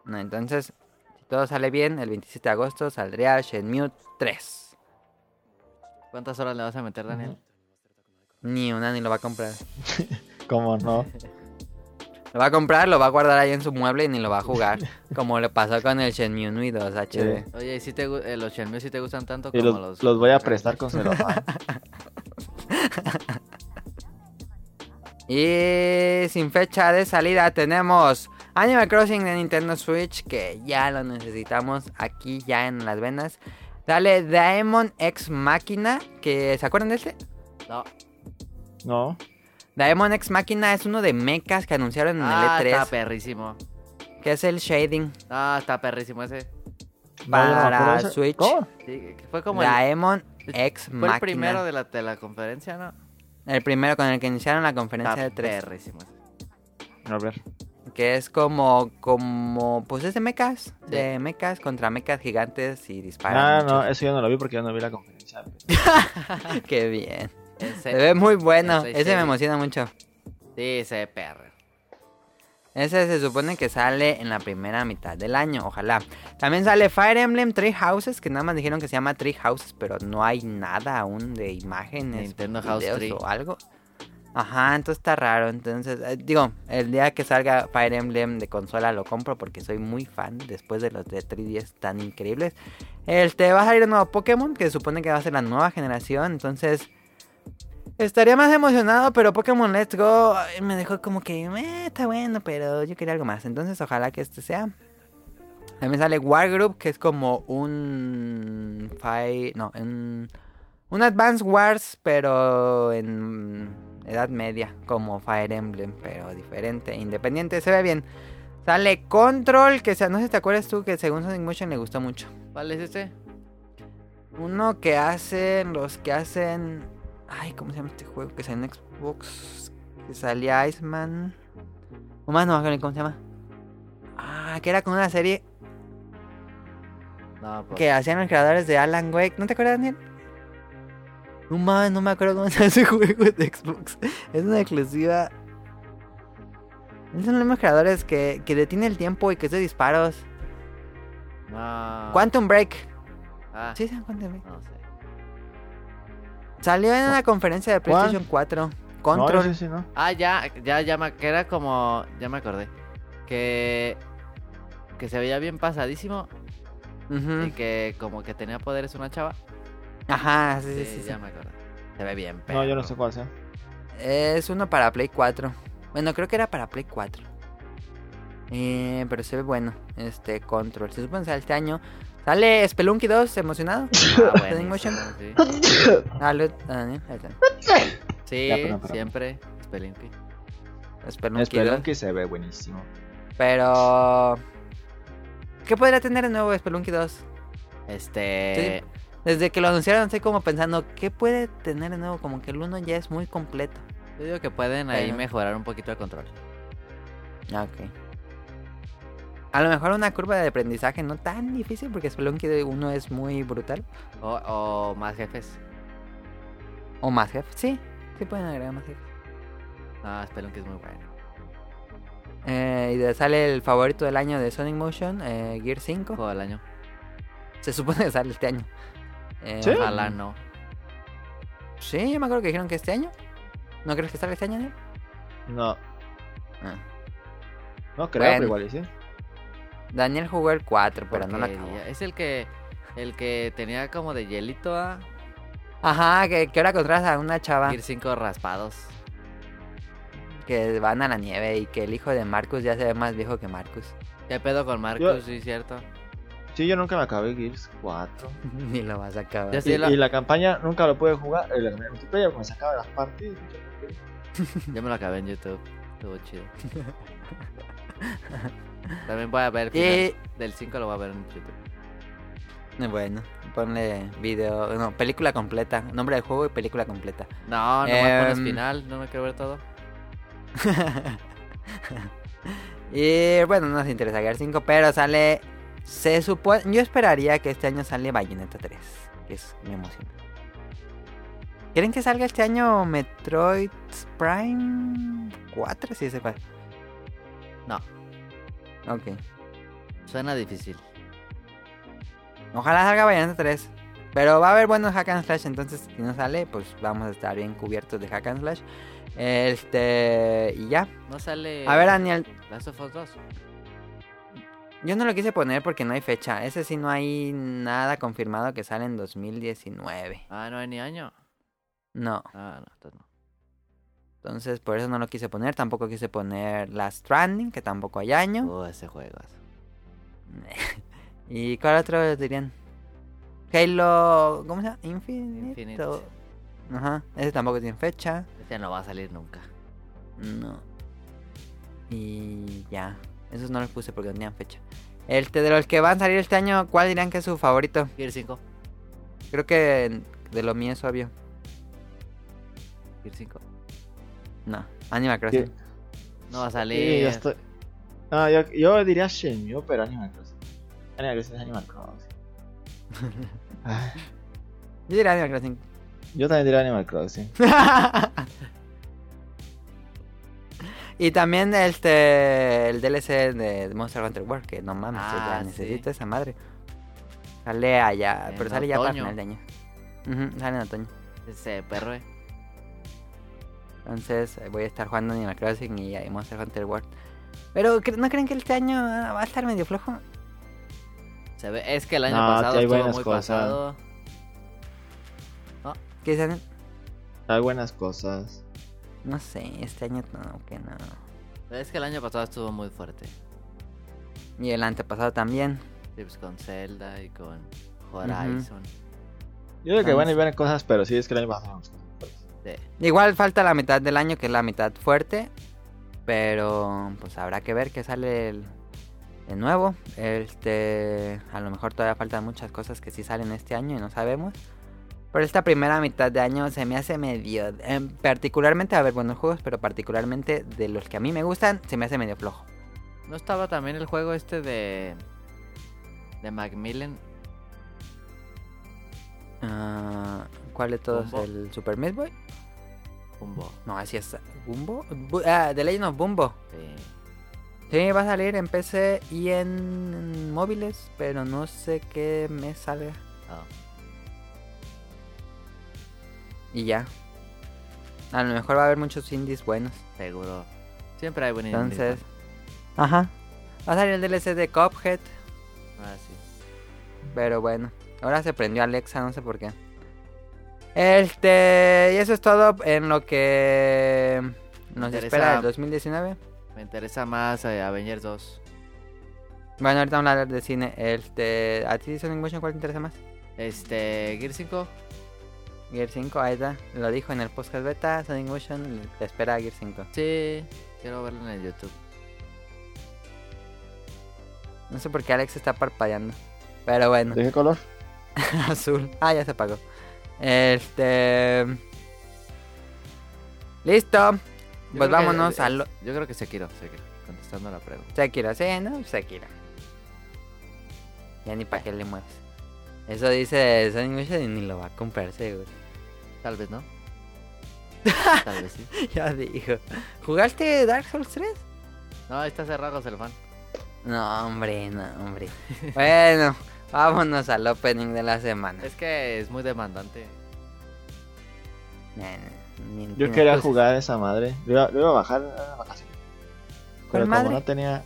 No, entonces, si todo sale bien, el 27 de agosto saldría Shenmue 3. ¿Cuántas horas le vas a meter, Daniel? Ni una ni lo va a comprar. ¿Cómo no? Lo va a comprar, lo va a guardar ahí en su mueble y ni lo va a jugar. como le pasó con el Shenmue 1 y 2 HD. Oye, ¿y si te, eh, los Shenmue sí te gustan tanto Y como los, los... los voy a prestar con celofán. Y sin fecha de salida tenemos Animal Crossing de Nintendo Switch, que ya lo necesitamos aquí ya en las venas. Dale Daemon X Máquina, que ¿se acuerdan de este? No. No. Daemon X Máquina es uno de mechas que anunciaron en Ah, el está E3, perrísimo. que es el shading Ah, está perrísimo ese. No, no para. Switch. ¿Cómo? Sí, fue como el, Daemon X fue Máquina. el primero de la, de la conferencia, ¿no? El primero con el que iniciaron la Está conferencia de 3. perrísimo ese. A ver. Que es como, como, pues es de mechas, de mechas contra mechas gigantes y disparan. Ah, no, mucho. eso yo no lo vi porque yo no vi la conferencia. Qué bien. Ese- Se ve muy bueno, ese me emociona mucho. Sí, se ve perro. Ese se supone que sale en la primera mitad del año, ojalá. También sale Fire Emblem Three Houses, que nada más dijeron que se llama Three Houses, pero no hay nada aún de imágenes, Nintendo House Tree. o algo. Ajá, entonces está raro. Entonces, eh, digo, el día que salga Fire Emblem de consola lo compro porque soy muy fan después de los de 3DS tan increíbles. Este va a salir un nuevo Pokémon que se supone que va a ser la nueva generación, entonces estaría más emocionado, pero Pokémon Let's Go me dejó como que "Eh, está bueno, pero yo quería algo más. Entonces, ojalá que este sea. También sale Wargroup, que es como un fi- no, un un Advance Wars, pero en edad media, como Fire Emblem, pero diferente, independiente, se ve bien. Sale Control, que sea, no sé si te acuerdas tú que según Sonic Motion le gustó mucho. ¿Cuál es este? Uno que hacen, los que hacen, ay, ¿cómo se llama este juego? Que sale en Xbox, que salía Iceman. O más no me acuerdo cómo se llama. Ah, que era con una serie No, pues. que hacían los creadores de Alan Wake. ¿No te acuerdas, Daniel? No mames, no me acuerdo cómo se llama ese juego de Xbox. Es una exclusiva. Son los mismos creadores que, que detiene el tiempo y que es de disparos. No. Quantum Break. Ah, Sí, llama Quantum Break. no sé. Salió en una conferencia de ¿Cuál? PlayStation 4. No, Control. ese sí, no. Ah, ya, ya, ya, me- que era como, ya me acordé. Que, que se veía bien pasadísimo y que como que tenía poderes una chava. Ajá, sí, Sí, sí, sí, sí. ya me acordé. Se ve bien, No, yo no sé cuál sea. Es uno para Play 4. Bueno, creo que era para Play 4. Eh, pero se ve bueno. Este Control. Se supone que sale este año. Sale Spelunky 2, emocionado. Ah, Motion. sí. Salud, Daniel. Ahí está. Sí, Ya, perdón, perdón. siempre. Spelunky. Spelunky 2. Spelunky se ve buenísimo. Pero. ¿Qué podría tener de nuevo Spelunky 2? Este. Desde que lo anunciaron, estoy como pensando, ¿qué puede tener de nuevo? Como que el 1 ya es muy completo. Yo digo que pueden ahí Pero- mejorar un poquito el control. Ah, Ok. A lo mejor una curva de aprendizaje no tan difícil porque Spelunky 1 es muy brutal. O, o más jefes. O más jefes. Sí, sí pueden agregar más jefes. Ah, Spelunky es muy bueno. Eh, y sale el favorito del año de Sonic Motion, eh, Gear 5. Juego del año. Se supone que sale este año. Eh, ¿Sí? Ojalá no. Sí, yo me acuerdo que dijeron que este año. ¿No crees que salga este año, Daniel? No, Ah. no creo, Bueno. pero igual sí. Daniel jugó el 4, pero no lo acabó. Es el que el que tenía como de hielito a Ajá, que, que ahora contratas a una chava Gear 5 raspados. que van a la nieve y que el hijo de Marcus ya se ve más viejo que Marcus. ¿Qué pedo con Marcus? Yo- Sí, cierto. Sí, yo nunca me acabé Gears 4. Ni lo vas a acabar. Y, Sí, la- y la campaña nunca lo pude jugar. El multiplayer me sacaba las partidas. Yo me lo acabé en YouTube. Estuvo chido. También voy a ver Y del 5 lo voy a ver en YouTube. Eh, bueno, ponle video, no, película completa, nombre del juego y película completa. No, no me pones Em, final, no me quiero ver todo. y bueno, no nos interesa Gear 5, pero sale. Se supone. Yo esperaría que este año sale Bayonetta 3, que es mi emoción. ¿Quieren que salga este año Metroid Prime 4? Sí. No. Ok. Suena difícil. Ojalá salga Bayonetta 3. Pero va a haber buenos hack and slash, entonces si no sale, pues vamos a estar bien cubiertos de hack and slash. Este, y ya. No sale. A ver, Daniel. Last of Us 2. Yo no lo quise poner porque no hay fecha. Ese sí no hay nada confirmado que sale en 2019. Ah, no hay ni año. No. Ah, no, entonces no. Entonces, por eso no lo quise poner. Tampoco quise poner Last Stranding, que tampoco hay año. Oh, ese juego. ¿Y cuál otro dirían? Halo. ¿Cómo se llama? Infinite. Infinite. Ajá. Ese tampoco tiene fecha. Este no va a salir nunca. No. Y ya. Esos no los puse porque no tenían fecha. El de los que van a salir este año, ¿cuál dirían que es su favorito? Gear 5. Creo que de lo mío es obvio. Gear 5. No, Animal Crossing. Sí. No va a Sí, salir. yo estoy... No, yo, yo diría Shenmue, pero Animal Crossing. Animal Crossing es Animal Crossing. Yo diría Animal Crossing. yo también diría Animal Crossing. y también este el DLC de Monster Hunter World, que no mames, Ah, ya sí. necesito esa madre. Sale allá, En pero sale ya para final de año. Sale en otoño. Ese perro, eh. Entonces eh, voy a estar jugando Animal Crossing y ahí Monster Hunter World. Pero ¿cre- ¿no creen que este año ah, va a estar medio flojo? Se ve, es que el año No, pasado hay estuvo buenas muy cosas. pasado. ¿Qué dicen? Hay buenas cosas. No sé, este año no, que no. Es que el año pasado estuvo muy fuerte. Y el antepasado también. Sí, pues con Zelda y con Horizon. Yo digo que van y sí. ver cosas, pero sí es que el año pasado. Sí. Igual falta la mitad del año, que es la mitad fuerte. Pero pues habrá que ver qué sale el, de nuevo. Este, a lo mejor todavía faltan muchas cosas que sí salen este año y no sabemos. Pero esta primera mitad de año se me hace medio... em, particularmente, a ver, buenos juegos, pero particularmente de los que a mí me gustan, se me hace medio flojo. ¿No estaba también el juego este de. de Macmillan? Ah, ¿Cuál de todos? Bumbo. ¿El Super Meat Boy? Bumbo. No, así es. ¿Bumbo? Bu- ah, The Legend of Bumbo. Sí. Sí, va a salir en PC y en móviles, pero no sé qué mes salga. Ah, Y ya. A lo mejor va a haber muchos indies buenos. seguro. Siempre hay buen indie, Entonces. Ajá. Va a salir el DLC de Cuphead. ¿no? Ah, sí. Pero bueno. Ahora se prendió Alexa, no sé por qué. Este. Y eso es todo en lo que nos interesa- espera el 2019. Me interesa más eh, Avengers 2. Bueno, ahorita vamos a hablar de cine. Este. ¿A ti, Sonic Motion, cuál te interesa más? Este. Gear 5. Gear 5, ahí está. Lo dijo en el podcast beta. Sonic Motion te espera a Gear 5. Sí. Quiero verlo en el YouTube. No sé por qué Alex está parpadeando. Pero bueno. ¿De qué color? Azul. Ah, ya se apagó. Este. Listo. Yo Pues creo que- vámonos eh, a lo. Yo creo que Sekiro, Sekiro. Contestando la pregunta. Sekiro, sí, ¿no? Sekiro. Ya ni para qué le mueves. Eso dice Sonic Motion y ni lo va a comprar, seguro. Tal vez no. Tal vez sí. ya dijo. ¿Jugaste Dark Souls 3? No, ahí está cerrado el fan. No, hombre, no, hombre. bueno, vámonos al opening de la semana. Es que es muy demandante. Ni- Yo ni quería jugar esa madre. Lo iba, lo iba a bajar las vacaciones. ¿Cuál Pero madre? como no tenía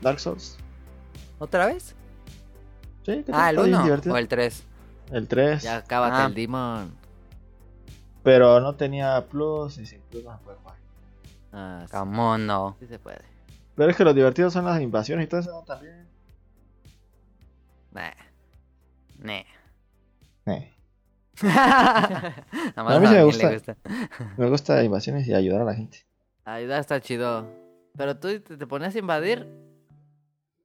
Dark Souls. ¿Otra vez? Sí, que Ah, el está bien 1 divertido. o el 3. El 3. Ya acábate Ah. el Demon. Pero no tenía plus y sin plus no se puede jugar. Ah, sí. ¿Cómo no? Sí se puede. Pero es que lo divertido son las invasiones y todo eso ¿no? también. Nah. Nah. Nada más A mí sí me gusta. Me gusta invasiones y ayudar a la gente. Ayuda está chido. Pero tú te, te ponías a invadir.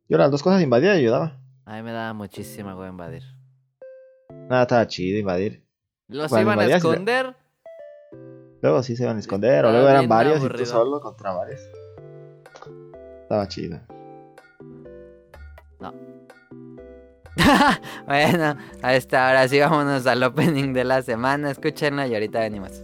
Yo las dos cosas invadía y ayudaba. A mí me daba muchísima güey invadir. Nada, estaba chido invadir. Los Cuando iban a esconder. Luego sí se iban a esconder, o luego eran varios y tú aburrido. solo contra varios. Estaba chido. bueno, a esta hora sí vámonos al opening de la semana. Escúchenlo y ahorita venimos.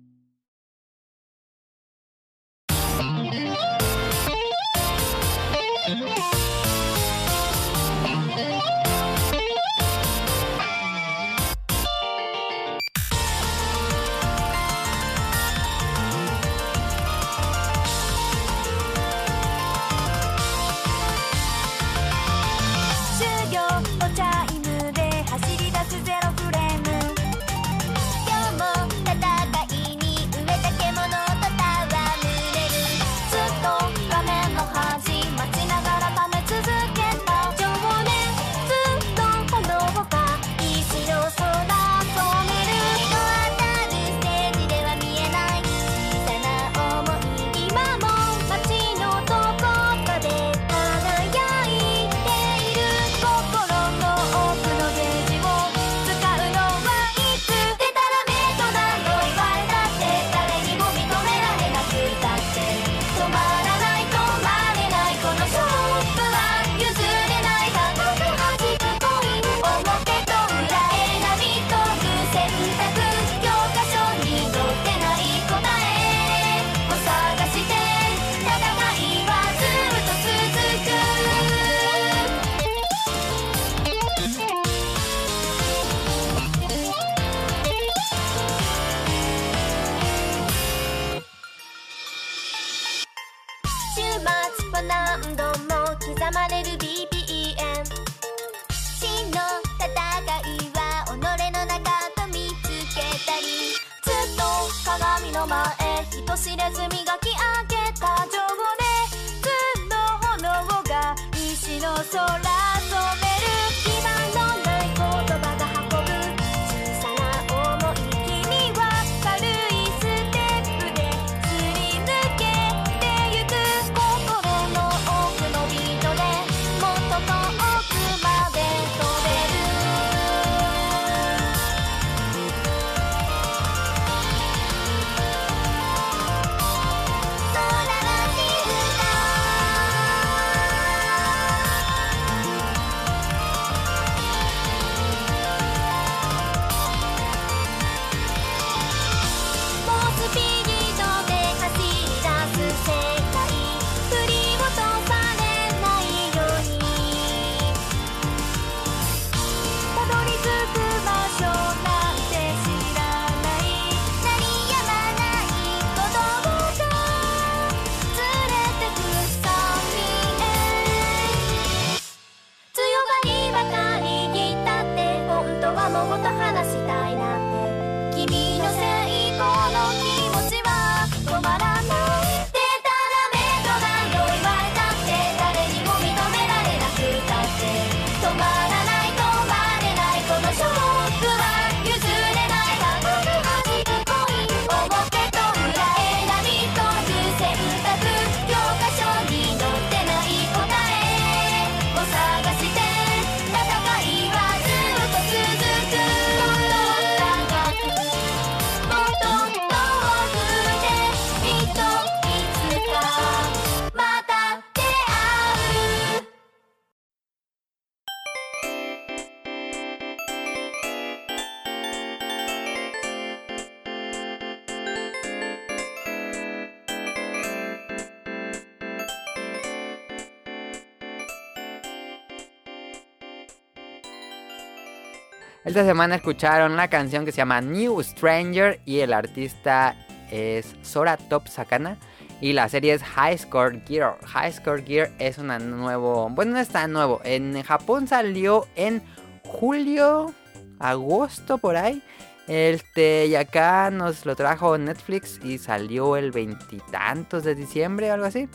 Esta semana escucharon la canción que se llama New Stranger y el artista es Sora Top Sakana. Y la serie es High Score Gear. High Score Gear es una nuevo. Bueno, no es nuevo. En Japón salió en julio, agosto por ahí. Este, y acá nos lo trajo Netflix y salió el veintitantos de diciembre o algo así.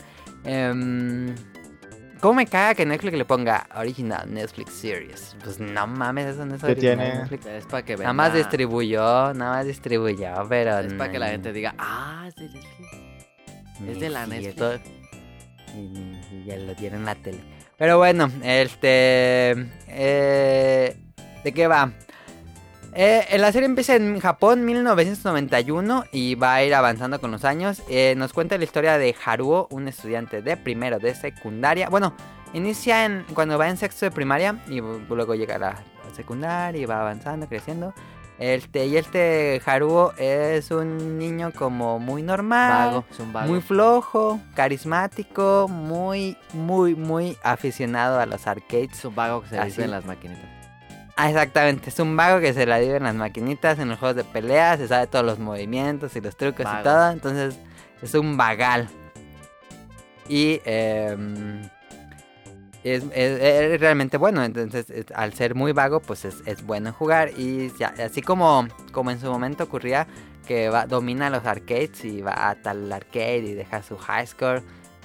Eh, ¿Cómo me caga que Netflix le ponga Original Netflix Series? Pues no mames, eso no es original tiene? Netflix. Es para que Nada más distribuyó, nada más distribuyó, pero... Es para que la gente diga, ah, es de Netflix. Es de la Netflix. esto- Y, y ya lo tiene en la tele. Pero bueno, este... eh, ¿De qué va? Eh, la serie empieza en Japón 1991 y va a ir avanzando con los años. Eh, nos cuenta la historia de Haruo, un estudiante de primero de secundaria. Bueno, inicia en, cuando va en sexto de primaria y luego llega a la, secundaria y va avanzando, creciendo. Este, y este Haruo es un niño como muy normal, muy flojo, carismático, muy, muy, muy aficionado a los arcades. Es un vago que se vive en las maquinitas. Ah, exactamente, es un vago que se la vive en las maquinitas, en los juegos de pelea, se sabe todos los movimientos y los trucos y todo, entonces es un vagal. Y eh, es, realmente bueno. Entonces, al ser muy vago, pues es, bueno en jugar. Y así como, como en su momento ocurría que va, domina los arcades y va a tal arcade y deja su high score.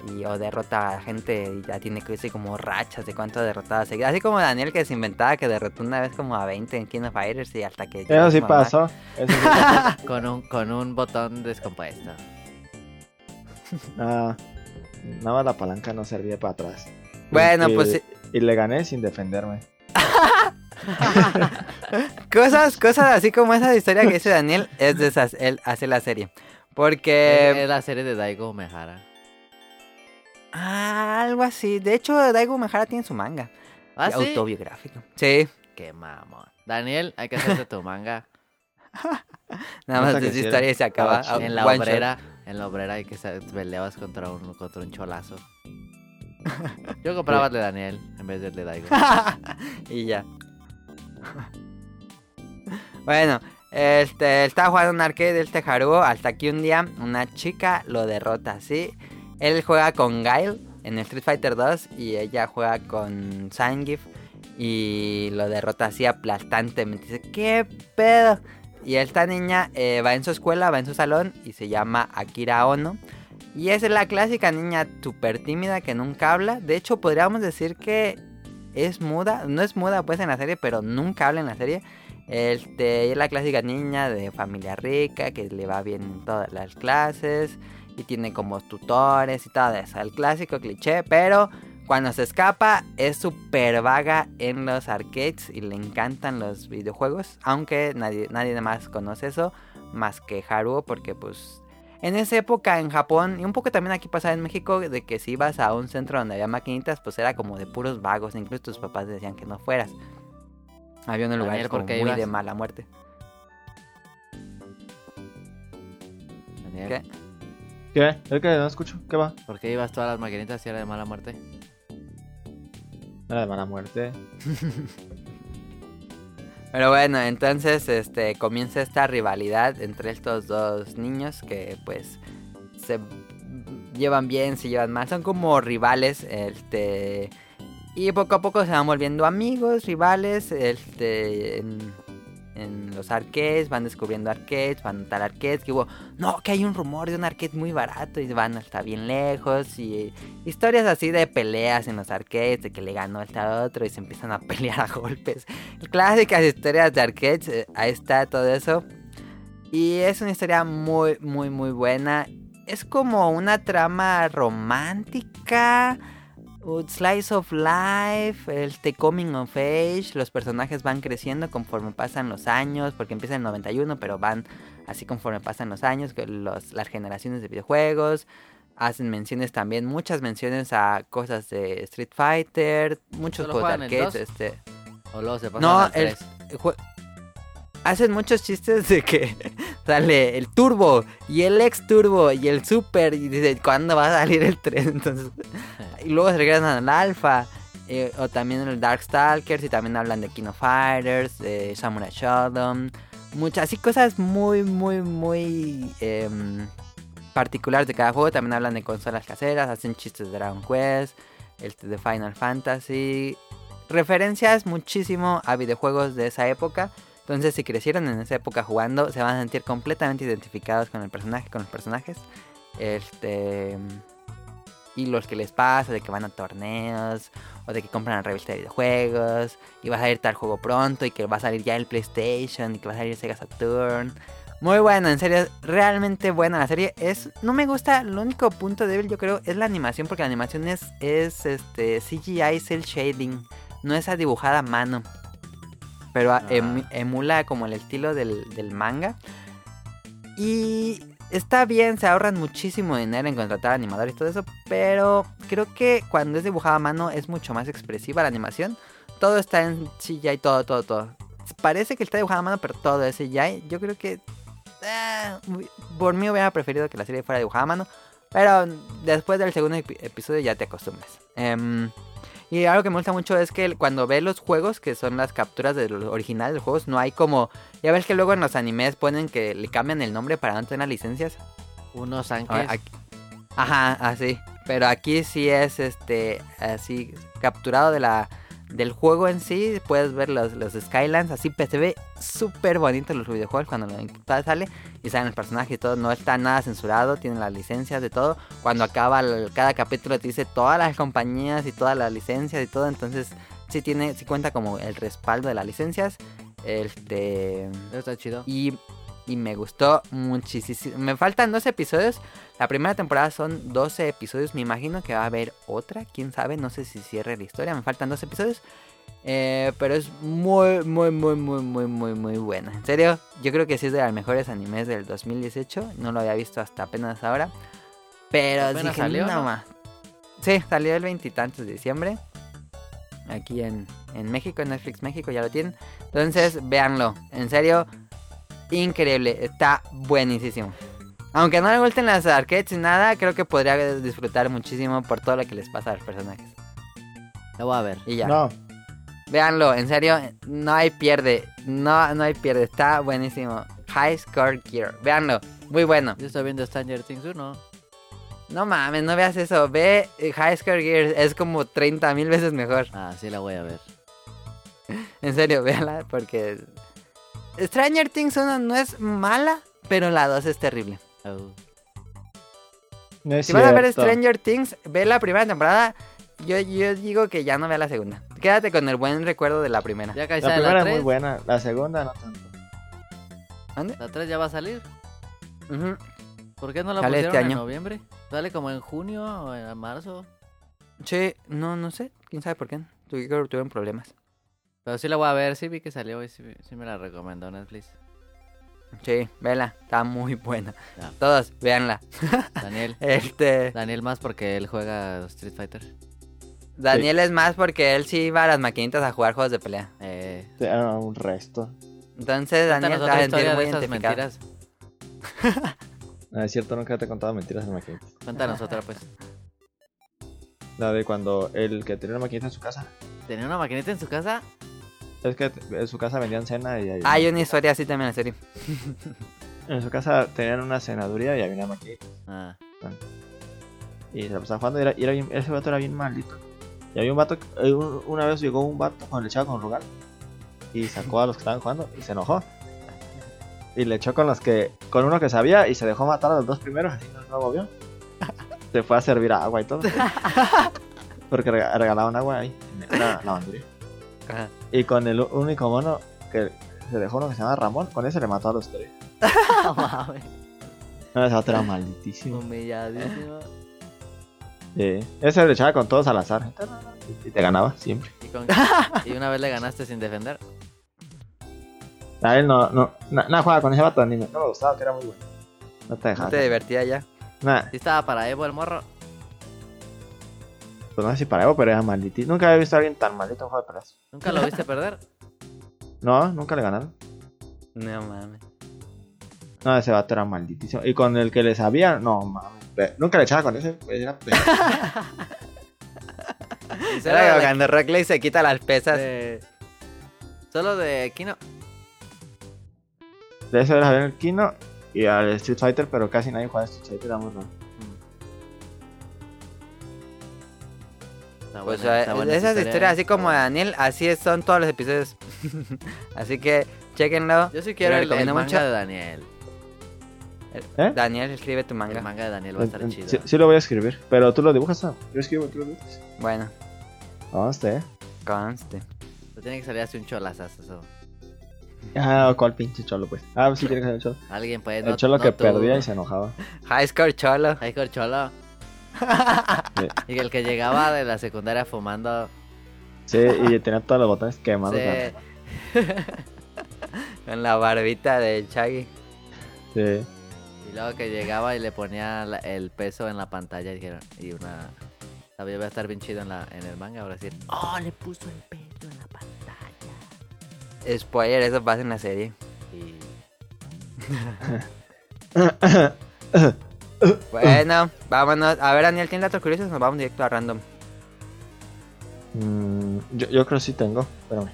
Y, o derrota a gente y ya tiene que irse como rachas de cuánto derrotado seguido. Así como Daniel que se inventaba que derrotó una vez como a 20 en King of Fighters y hasta que... Eso sí pasó. con, un, con un botón descompuesto. Ah, nada más la palanca no servía para atrás. Bueno, pues. Y le gané sin defenderme. cosas, cosas así como esa historia que dice Daniel, es de esas, él hace la serie. Porque. Es la serie de Daigo Mejara. Ah, algo así. De hecho, Daigo Mejara tiene su manga. ¿Ah, sí? Autobiográfico. Sí. Qué mamón. Daniel, hay que hacerte tu manga. Nada más de esa historia y se acaba. En la obrera, en la obrera hay que peleabas contra un, contra un cholazo. Yo compraba el de Daniel en vez del de Daigo. y ya. bueno, este, estaba jugando un arcade del Tejarugo hasta que un día una chica lo derrota, ¿sí? Él juega con Guile en Street Fighter 2 y ella juega con Sangif y lo derrota así aplastantemente. Dice, ¿qué pedo? Y esta niña eh, va en su escuela, va en su salón y se llama Akira Ono. Y es la clásica niña súper tímida que nunca habla. De hecho, podríamos decir que es muda. No es muda pues en la serie, pero nunca habla en la serie. Este, es la clásica niña de familia rica que le va bien en todas las clases. Y tiene como tutores y todo eso. El clásico cliché, pero cuando se escapa es súper vaga en los arcades y le encantan los videojuegos. Aunque nadie, nadie más conoce eso más que Haruo porque pues en esa época en Japón, y un poco también aquí pasaba en México, de que si ibas a un centro donde había maquinitas, pues era como de puros vagos, incluso tus papás decían que no fueras. Había un lugar como muy de mala muerte. ¿Qué? ¿Qué? ¿Es que no escucho? ¿Qué va? ¿Por qué ibas todas las maquinitas si era de mala muerte? Era de mala muerte. Pero bueno, entonces este comienza esta rivalidad entre estos dos niños que pues se llevan bien, se llevan mal, son como rivales, este y poco a poco se van volviendo amigos, rivales, este en los arcades, van descubriendo arcades, van a tal arcades, que hubo, no, que hay un rumor de un arcade muy barato y van hasta bien lejos y historias así de peleas en los arcades, de que le ganó hasta otro y se empiezan a pelear a golpes. Clásicas historias de arcades, eh, ahí está todo eso. Y es una historia muy, muy, muy buena. Es como una trama romántica Slice of Life, este Coming of Age, los personajes van creciendo conforme pasan los años, porque empieza en el 91, pero van así conforme pasan los años, los, las generaciones de videojuegos. Hacen menciones también, muchas menciones a cosas de Street Fighter, muchos juegos de arcades. Este... ¿O luego se no, el, hacen muchos chistes de que sale el turbo y el ex turbo y el super y dice cuándo va a salir el tren entonces y luego se regresan al alfa eh, o también el Darkstalkers y también hablan de Kino Fighters de Samurai Shodown muchas así cosas muy muy muy em, particulares de cada juego. También hablan de consolas caseras hacen chistes de Dragon Quest el de Final Fantasy referencias muchísimo a videojuegos de esa época entonces, si crecieron en esa época jugando, se van a sentir completamente identificados con el personaje, con los personajes. Este. Y los que les pasa, de que van a torneos, o de que compran la revista de videojuegos, y va a salir tal juego pronto, y que va a salir ya el PlayStation, y que va a salir Sega Saturn. Muy bueno, en serio, realmente buena la serie. Es, no me gusta, el único punto débil yo creo es la animación, porque la animación es, es este, CGI Cell Shading, no es a dibujada a mano pero ah. emula como el estilo del, manga. Y está bien, se ahorran muchísimo dinero en contratar animadores y todo eso, pero creo que cuando es dibujada a mano es mucho más expresiva la animación. Todo está en y todo, todo, todo. parece que está dibujado a mano, pero todo ese ya. Yo creo que muy- por mí hubiera preferido que la serie fuera dibujada a mano. Pero después del segundo epi- episodio ya te acostumbras. Em, y algo que me gusta mucho es que cuando ves los juegos, que son las capturas de los originales de los juegos, no hay como... Ya ves que luego en los animes ponen que le cambian el nombre para no tener licencias. Unos aquí- Ajá, así. Pero aquí sí es este así capturado de la del juego en sí. Puedes ver los, los Skylands. Así pues, se ve súper bonito los videojuegos cuando la computadora sale y salen los personajes y todo. No está nada censurado. Tienen las licencias de todo. Cuando acaba el- cada capítulo te dice todas las compañías y todas las licencias y todo. Entonces sí tiene, sí cuenta como el respaldo de las licencias. Este está chido. y, y me gustó muchísimo. Me faltan dos episodios. La primera temporada son 12 episodios. Me imagino que va a haber otra. Quién sabe. No sé si cierre la historia. Me faltan dos episodios. Eh, pero es muy, muy, muy, muy, muy, muy, muy buena. En serio, yo creo que sí es de los mejores animes del 2018. No lo había visto hasta apenas ahora. Pero Apenas dije, salió, no ¿no? Sí, salió el veintitantos de diciembre. Aquí en, en México, en Netflix México ya lo tienen. Entonces, véanlo. En serio, increíble. Está buenísimo. Aunque no le gusten las arcades y nada, creo que podría disfrutar muchísimo por todo lo que les pasa a los personajes. Lo voy a ver. Y ya. No, Véanlo, en serio, no hay pierde. No, no hay pierde. Está buenísimo. High Score Gear. Véanlo. Muy bueno. Yo estoy viendo Stranger Things 1. No mames, no veas eso. Ve eh, High Score Gear. Es como 30 mil veces mejor. Ah, sí la voy a ver. En serio, véanla porque... Stranger Things 1 no es mala, pero la 2 es terrible. Oh. no es Si vas a ver cierto. Stranger Things, ve la primera temporada. Yo, yo digo que ya no vea la segunda. Quédate con el buen recuerdo de la primera. Ya La primera la es muy 3. buena, la segunda no tanto. ¿Dónde? La 3 ya va a salir. ¿Por qué no la Sale pusieron este en noviembre? Sale como en junio o en marzo. Sí, no, no sé. ¿Quién sabe por qué? Tu- Creo que tuvieron problemas. Pero sí la voy a ver. Sí vi que salió y sí, sí me la recomendó Netflix. Sí, vela. Está muy buena. Ya. Todos, véanla. Daniel. Este... Daniel más porque él juega Street Fighter. Daniel es más porque él sí iba a las maquinitas a jugar juegos de pelea. Eh, ah, un resto. Entonces Daniel está sentir muy de esas mentiras. No, es cierto, nunca te he contado mentiras en maquinitas. Cuéntanos otra pues. La de cuando el que tenía una maquinita en su casa. ¿Tenía una maquinita en su casa? Es que en su casa vendían cena y ahí- Hay una historia así también en la serie. en su casa tenían una cenaduría y había una maquinita. Ah. Y se la pasaba jugando y, era, y era bien- ese vato era bien maldito. Y había un vato, eh, un- una vez llegó un vato con le echaba con Rugal y sacó a los que estaban jugando y se enojó. Y le echó con los que, con uno que sabía y se dejó matar a los dos primeros, así no lo movió. Se fue a servir agua y todo. Porque rega- regalaban agua ahí, en la lavandería. Ajá. Y con el único mono que se dejó uno que se llama Ramón, con ese le mató a los tres. No mames. No, ese vato era malditísimo. Humilladísimo. Sí. Ese le echaba con todos al azar. Y te ganaba siempre. ¿Y, con- y una vez le ganaste sin defender. A él no, no, na- nada jugaba con ese vato, ni me, no me gustaba, que era muy bueno. No te No dejaba. te divertía ya. Nah, Sí estaba para Evo el morro. Pues no sé si para Evo, pero era maldito. Nunca había visto a alguien tan maldito en juego de peleas. ¿Nunca lo viste perder? No, nunca le ganaron. No mames. No, ese vato era malditísimo. Y con el que le sabía, no mames. Nunca le echaba con ese, pues era Era Era cuando Rock Lee se quita las pesas. de- Solo de Kino. De ese era el Kino y al Street Fighter, pero casi nadie jugaba Street Fighter, era muy raro. Está Pues buena- eh, está buena esas historia, historias, ¿eh? así como Daniel, así son todos los episodios. así que, chequenlo. Yo sí quiero el, manga mucho. de Daniel. ¿Eh? Daniel, escribe tu El manga. manga de Daniel va a estar En- en- chido. Sí, sí lo voy a escribir, pero tú lo dibujas, ¿no? Yo escribo, tú lo dibujas. Bueno, No, eh. conste. Pero tiene que salir así un cholazazo. eso. Ah, ¿cuál pinche cholo, pues? Ah, pues sí tiene que ser el cholo. Alguien puede. El cholo que perdía y se enojaba. High Score Cholo. Con cholo. Sí. Y el que llegaba de la secundaria fumando. Sí, y tenía todos los botones quemados. se- Con la barbita de Chaggy. Sí. Y luego que llegaba y le ponía la- el peso en la pantalla y dijeron. Y una. Sabía va a estar bien chido en, la, en el manga. Ahora decir. Oh, le puso el peso en la pantalla. Spoiler, eso pasa en la serie. Y Bueno, vámonos. A ver, Daniel, ¿tienes datos curiosos? Nos vamos directo a random. Mm, yo, yo creo que sí tengo. Espérame.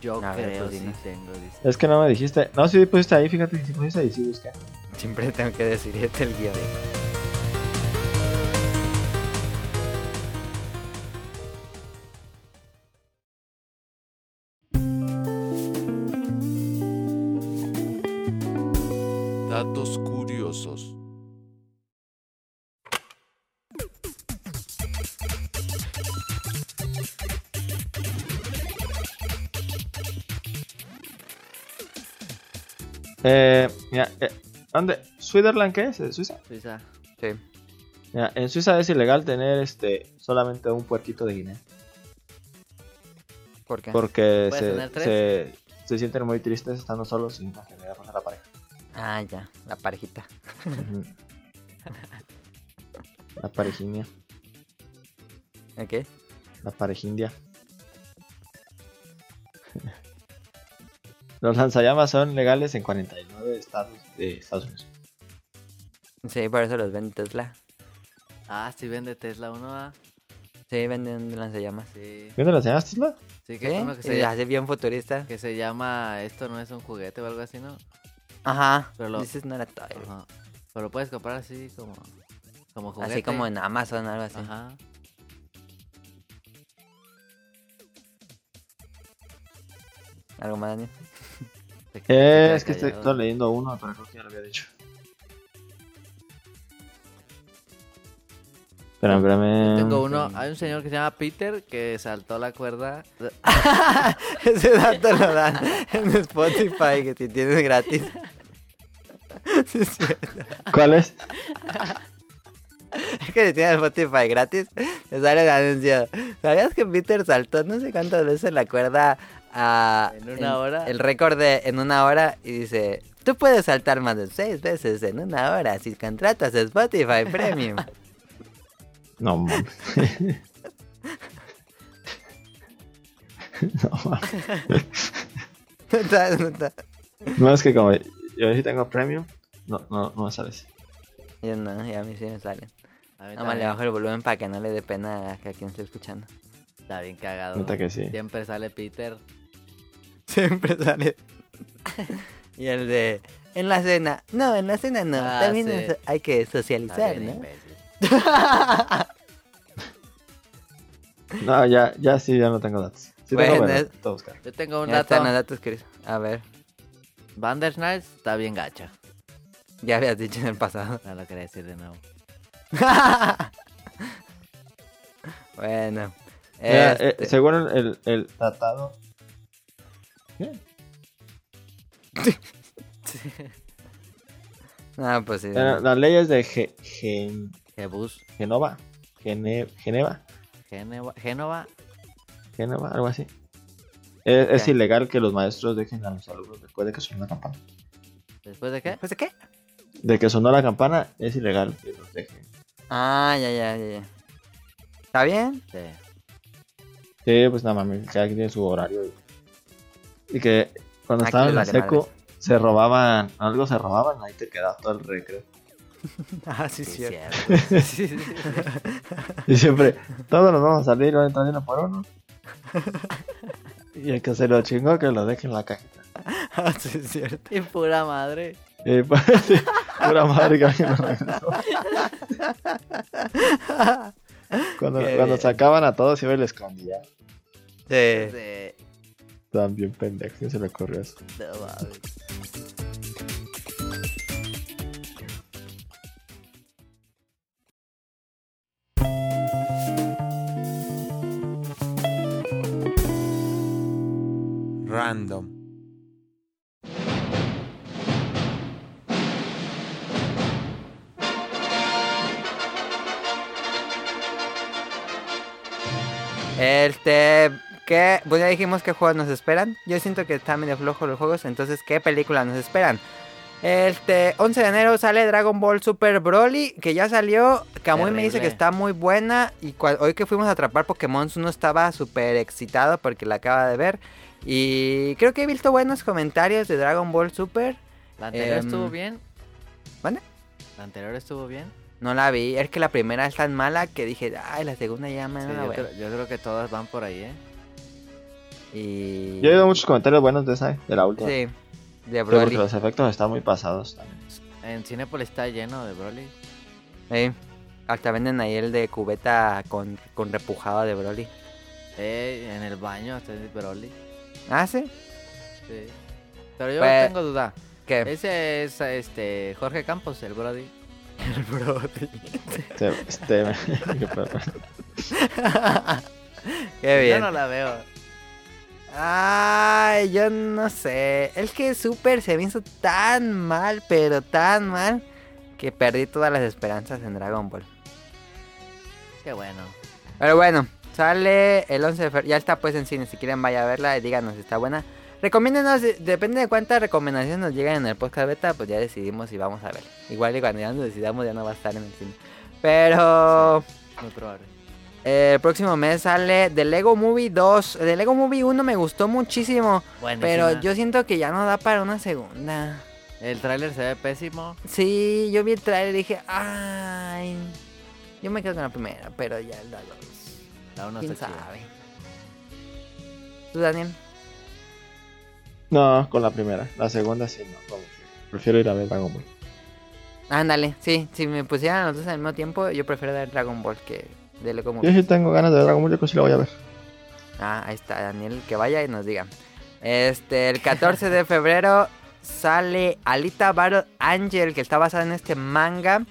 yo A creo pues, sí tengo, dice. Es que no me dijiste. No, sí pusiste ahí, fíjate. Sí pusiste ahí, sí busqué. Siempre tengo que decir este el guion. Datos Eh, mira, eh, ¿dónde? ¿Switzerland qué es? ¿Eh, ¿Suiza? Suiza. Sí. Mira, en Suiza es ilegal tener este solamente un puerquito de Guinea. ¿Por qué? Porque ¿Puedes se, se, se sienten muy tristes estando solos y no generar a la pareja. Ah, ya, la parejita. La parejinia. ¿Ok? La parejindia. Los lanzallamas son legales en 49 estados de Estados Unidos. Sí, por eso los vende Tesla. Ah, sí vende Tesla uno, ah. Sí, venden lanzallamas. Sí. ¿Viste las llamaste, Tesla? Sí, que ¿Sí? es uno que Y se, hace bien futurista. que se llama Esto no es un juguete o algo así, ¿no? Ajá. Pero lo- Dices no era toy. Ajá. Pero lo puedes comprar así como, como juguete. Así como en Amazon o algo así. Ajá. Algo más, Daniel. Te- te Eh, es que estoy, callado. estoy leyendo uno, pero creo que ya lo había dicho. Espera, espérame. Tengo uno, hay un señor que se llama Peter que saltó la cuerda. Ese dato lo dan en Spotify, que si tienes gratis. Sí. ¿Cuál es? Es que si tienes Spotify gratis, te sale el anuncio. ¿Sabías que Peter saltó no sé cuántas veces la cuerda a... ¿En una hora? El récord de en una hora y dice... Tú puedes saltar más de seis veces en una hora si contratas Spotify Premium. No, mames. no, mames. No está- no está. No, es que como yo sí tengo premium, no, no, no me sabes. Yo no, ya a mí sí me salen. Nada más le bajo el volumen para que no le dé pena a quien esté escuchando. Está bien cagado. Neta que sí. Siempre sale Peter. Siempre sale. y el de... En la cena. No, en la cena no. Ah, También sí. hay que socializar, ¿no? No, ya, ya sí, ya no tengo datos. Sí Bueno, tengo, es- buscar. Yo tengo un Ya dato. están datos, Chris. A ver. Bandersnatch está bien gacha. Ya habías dicho en el pasado. No lo quería decir de nuevo. bueno. Mira, este, eh, según el, el, el tratado. ¿Qué? No, pues sí. Eh, las leyes de Ge- Gen- Jebus. Genova. Gene- Geneva. Geneva. Génova. Geneva, algo así. Es, es ilegal que los maestros dejen a los alumnos después de que sonó la campana. ¿Después de qué? ¿Después de qué? De que sonó la campana, es ilegal que los dejen. Ah, ya, ya, ya, ya. ¿Está bien? Sí. Sí, pues nada mames, cada quien tiene su horario. Y, y que cuando Aquí estaban en la les vale seco, se robaban, algo se robaban, ahí te quedaba todo el recreo. Ah, sí, Sí, cierto. cierto. Sí, sí, sí. Y siempre, todos nos vamos a salir, van a entrar uno por uno. Y el que se lo chingó, que lo deje en la cajita. Ah, sí, es cierto. Y pura madre. Y pues, pura madre que alguien lo regresó. Cuando, cuando sacaban a todos, iba y le escondía. Sí. Estaban bien pendejos, ¿quién se le ocurrió eso? No mames. Random. Este, ¿qué? Pues ya dijimos qué juegos nos esperan. Yo siento que está medio flojo los juegos, entonces, ¿qué películas nos esperan? Este, 11 de enero sale Dragon Ball Super Broly, que ya salió. Kamui me dice que está muy buena. Y hoy que fuimos a atrapar Pokémon, uno estaba súper excitado porque la acaba de ver. Y creo que he visto buenos comentarios de Dragon Ball Super. ¿La anterior Em, estuvo bien? ¿mande? ¿La anterior estuvo bien? No la vi. Es que la primera es tan mala que dije, ay, la segunda ya me Sí, la yo, creo, yo creo que todas van por ahí, ¿eh? Y... Yo he oído muchos comentarios buenos de esa, de la última. Sí, de Pero porque Broly. los efectos están muy pasados también. En Cinepolis está lleno de Broly. Sí. Hasta venden ahí el de cubeta con, con repujado de Broly. Eh, en el baño está el Broly. Ah, sí. Sí. Pero yo Pues- tengo duda. ¿Qué? Ese es este Jorge Campos, el Brody. El Brody. Este, este, qué. Qué bien. Yo no la veo. Ay, yo no sé. Es que Super se me hizo tan mal, pero tan mal, que perdí todas las esperanzas en Dragon Ball. Qué bueno. Pero bueno, sale el 11 de febrero. Ya está pues en cine. Si quieren, vaya a verla y díganos si está buena. Recomiéndenos, de- depende de cuántas recomendaciones nos lleguen en el podcast beta, pues ya decidimos si vamos a ver. Igual y cuando ya nos decidamos ya no va a estar en el cine. Pero Muy probable. Eh, el próximo mes sale The Lego Movie 2. The Lego Movie 1 me gustó muchísimo, Buenísima. pero yo siento que ya no da para una segunda. El tráiler se ve pésimo. Sí, yo vi el trailer y dije, ay, yo me quedo con la primera, pero ya la dos. La uno ¿Quién está sabe? ¿Tú, Daniel? No, con la primera. La segunda sí, no. como que prefiero ir a ver Dragon Ball. Ándale, sí, si me pusieran los dos al mismo tiempo, yo prefiero ver Dragon Ball que Yo sí tengo ganas de ver Dragon Ball, yo creo que sí la voy a ver. Ah, ahí está, Daniel, que vaya y nos diga. Este, el 14 de febrero sale Alita Battle Angel, que está basada en este manga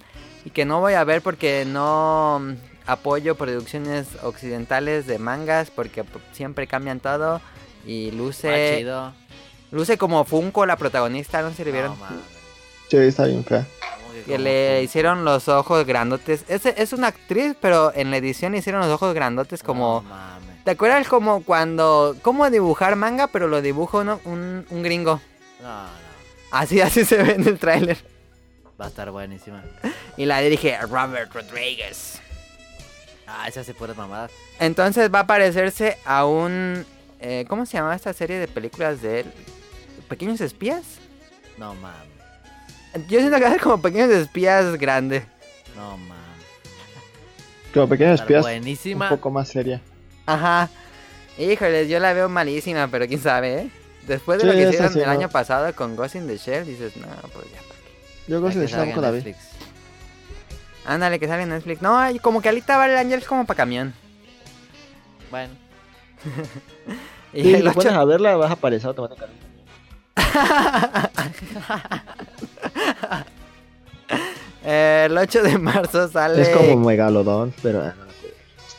y que no voy a ver porque no mm, apoyo producciones occidentales de mangas porque siempre cambian todo y luce chido. luce como Funko la protagonista, no se le vieron. No. Sí, está bien fea. ¿Cómo que le hicieron los ojos grandotes. Es, es una actriz, pero en la edición hicieron los ojos grandotes como... No mames. ¿Te acuerdas como cuando... cómo dibujar manga, pero lo dibuja uno- un, un gringo? No, no. Así, así se ve en el tráiler. Va a estar buenísima. Y la dirige Robert Rodriguez. Ah, esa se puede mamadas. Entonces va a parecerse a un... eh, ¿Cómo se llamaba esta serie de películas de él? ¿Pequeños espías? No mames. Yo siento que va a ser como Pequeños espías grande. No mames. Como pequeños espías, buenísima. un poco más seria. Ajá. Híjoles, yo la veo malísima, pero quién sabe, ¿eh? Después de Sí, lo que hicieron sí, el no. año pasado con Ghost in the Shell, dices, no, pues ya. ¿para qué?". Yo sí salga en tampoco la vi. Netflix. Ándale, que sale en Netflix. No, como que Alita Battle Angel es como para camión. Bueno, Y Sí, si el te 8... pones a verla, vas a aparecer automáticamente. el 8 de marzo sale... Es como Megalodón, pero ah,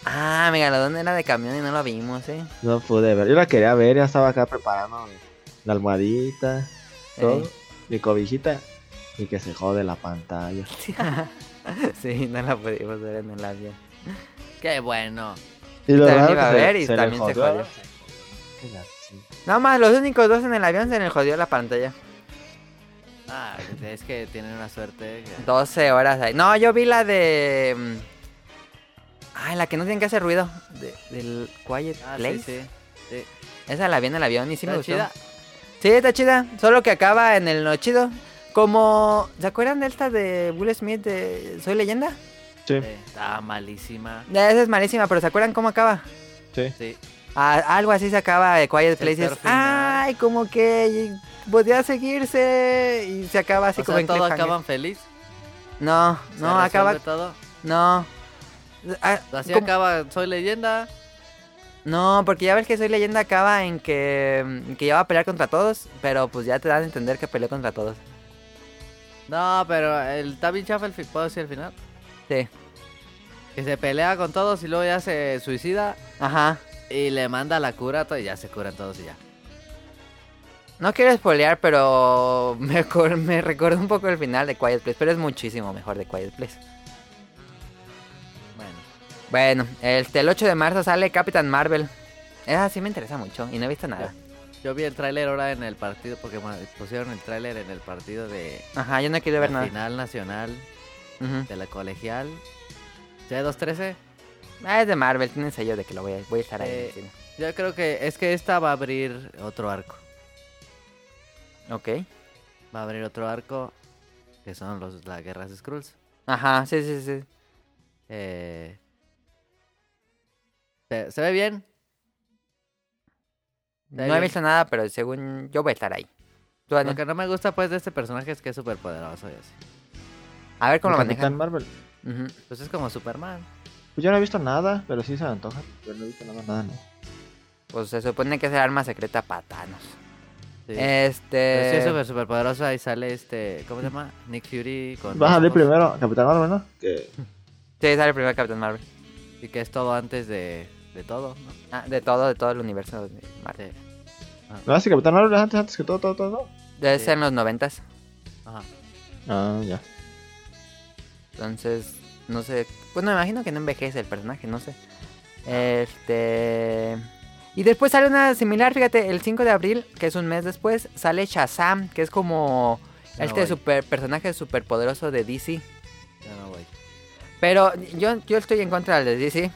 Ah, Megalodón era de camión y no lo vimos, ¿eh? no pude ver. Yo la quería ver, ya estaba acá preparando la almohadita, todo, Ey. mi cobijita, y que se jode la pantalla. sí, no la pudimos ver en el avión. qué bueno. Y lo También iba a se- ver y se también se jodió. Sí. Nada más, los únicos dos en el avión se les jodió la pantalla. Ah, es que tienen una suerte. que- 12 horas ahí. No, yo vi la de... Ah, la que no tiene que hacer ruido. de- del Quiet Ah, Place. sí, sí. sí. Esa la vi en el avión y sí me ¿Está gustó. chida? Sí, está chida. Solo que acaba en el no chido. Como... ¿Se acuerdan de esta de Will Smith de Soy Leyenda? Sí, Sí, Está malísima. Ya, Esa es malísima, pero ¿se acuerdan cómo acaba? sí. Sí. Ah, algo así se acaba de Quiet Es el Place. y es, peor final. Ay, como que podía seguirse y se acaba así o como sea, en todo acaban feliz. No, ¿Se no, acaba... todo. No. Ah, Así ¿cómo? acaba Soy Leyenda. No, porque ya ves que Soy Leyenda acaba en que, en que ya va a pelear contra todos, pero pues ya te dan a entender que peleó contra todos. No, pero el está bien chafa el fi- ¿Puedo decir el final? Sí. Que se pelea con todos y luego ya se suicida Ajá. y le manda la cura y ya se curan todos y ya. No quiero spoilear, pero me, recuerda un poco el final de Quiet Place, pero es muchísimo mejor de Quiet Place. Bueno. Bueno, este, el 8 de marzo sale Captain Marvel. Esa sí me interesa mucho y no he visto nada. Yo Yo vi el tráiler ahora en el partido, porque ma- pusieron el tráiler en el partido de Ajá, yo no quiero ver nada. final nacional de la colegial. ¿C213? Ah, es de Marvel, tiene sello de que lo voy a, voy a estar ahí. Eh. Yo creo que es que esta va a abrir otro arco. Ok. Va a abrir otro arco que son los las guerras Skrulls. Ajá, sí, sí, sí. Eh, ¿se, se ve bien? No he visto nada, pero según yo voy a estar ahí. Lo que no me gusta pues de este personaje es que es súper poderoso y así. A ver cómo lo Capitán manejan. Marvel. Ujú. Pues es como Superman. Pues yo no he visto nada, pero sí se me antoja. Pero no he visto nada, nada, no. Pues se supone que es el arma secreta para Thanos. Sí. Este. Pero sí es súper, súper poderoso. Ahí sale este, ¿cómo se llama? Nick Fury con... Va a salir primero Capitán Marvel, ¿no? Que Sí, sale el primer Capitán Marvel. Y que es todo antes de, de todo, ¿no? Ah, de todo, de todo el universo de Marvel. Sí. No, así Capitán Marvel es antes, antes que todo, todo, todo. todo. Debe Sí. ser en los noventas. Ajá. Ah, ya. Entonces, no sé. Pues no me imagino que no envejece el personaje, no sé. Este. Y después sale una similar, fíjate, el 5 de abril, que es un mes después, sale Shazam, que es como no este voy. super personaje superpoderoso de DC. Ya no voy. Pero yo, yo estoy en contra del de DC.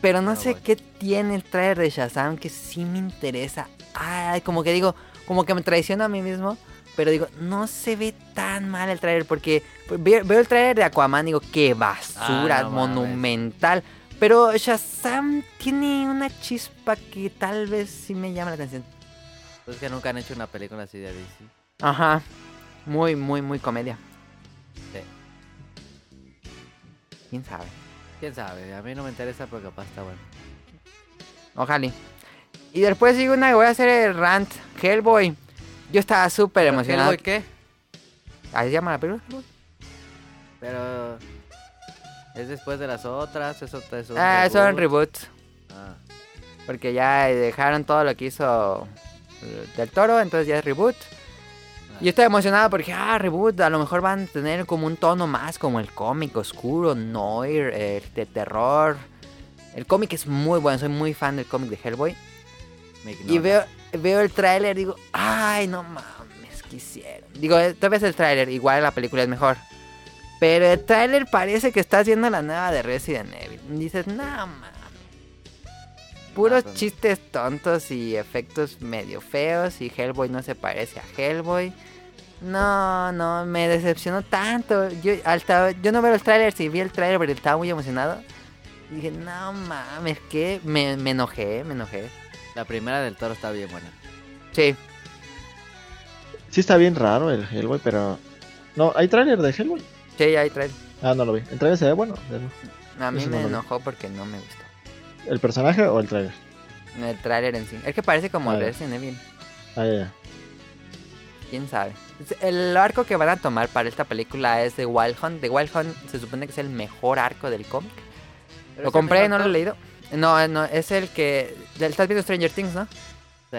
Pero no sé qué tiene el trailer de Shazam que sí me interesa. Ay, como que digo, como que me traiciono a mí mismo. Pero digo, no se ve tan mal el trailer porque ve- veo el trailer de Aquaman digo, qué basura, Ah, no mames. Pero Shazam tiene una chispa que tal vez sí me llama la atención. Pues que nunca han hecho una película así de DC. Ajá. Muy, muy, muy comedia. Sí. ¿Quién sabe? ¿Quién sabe? A mí no me interesa, pero capaz está bueno. Ojalá. Y después sigo una que voy a hacer el rant. Hellboy. Yo estaba súper emocionado. ¿Hellboy qué? ¿Así se llama la película? Hellboy? Pero... ¿Es después de las otras? ¿Eso es un Ah, son reboot? reboots. Ah, Porque ya dejaron todo lo que hizo eh, del toro, entonces ya es reboot. Y estoy emocionado porque, ah, reboot, a lo mejor van a tener como un tono más como el cómic oscuro, noir, eh, de terror. El cómic es muy bueno, soy muy fan del cómic de Hellboy. Y veo, veo el tráiler, digo, ay, no mames, ¿qué hicieron? Digo, eh, tal vez el tráiler, igual la película es mejor. Pero el tráiler parece que está haciendo la nueva de Resident Evil. Y dices, no mames. Puros Ah, no. chistes tontos y efectos medio feos y Hellboy no se parece a Hellboy. No, no, me decepcionó tanto. Yo, hasta, yo no veo el tráiler, si vi el tráiler porque estaba muy emocionado. Y dije, no mames, que me, me enojé, me enojé. La primera del toro está bien buena. Sí, Sí está bien raro el Hellboy, pero... No, ¿hay tráiler de Hellboy? Sí, hay tráiler. Ah, no lo vi. ¿El tráiler se ve bueno? A mí Eso no me vi. enojó porque no me gustó. ¿El personaje o el tráiler? El tráiler en sí. Es que parece como Ah. Resident Evil. Ah, ya, ya. ¿Quién sabe? El arco que van a tomar para esta película es de Wild Hunt. The Wild Hunt se supone que es el mejor arco del cómic. Lo compré, no lo he leído. No, no, es el que... ¿Estás viendo Stranger Things, no? Sí.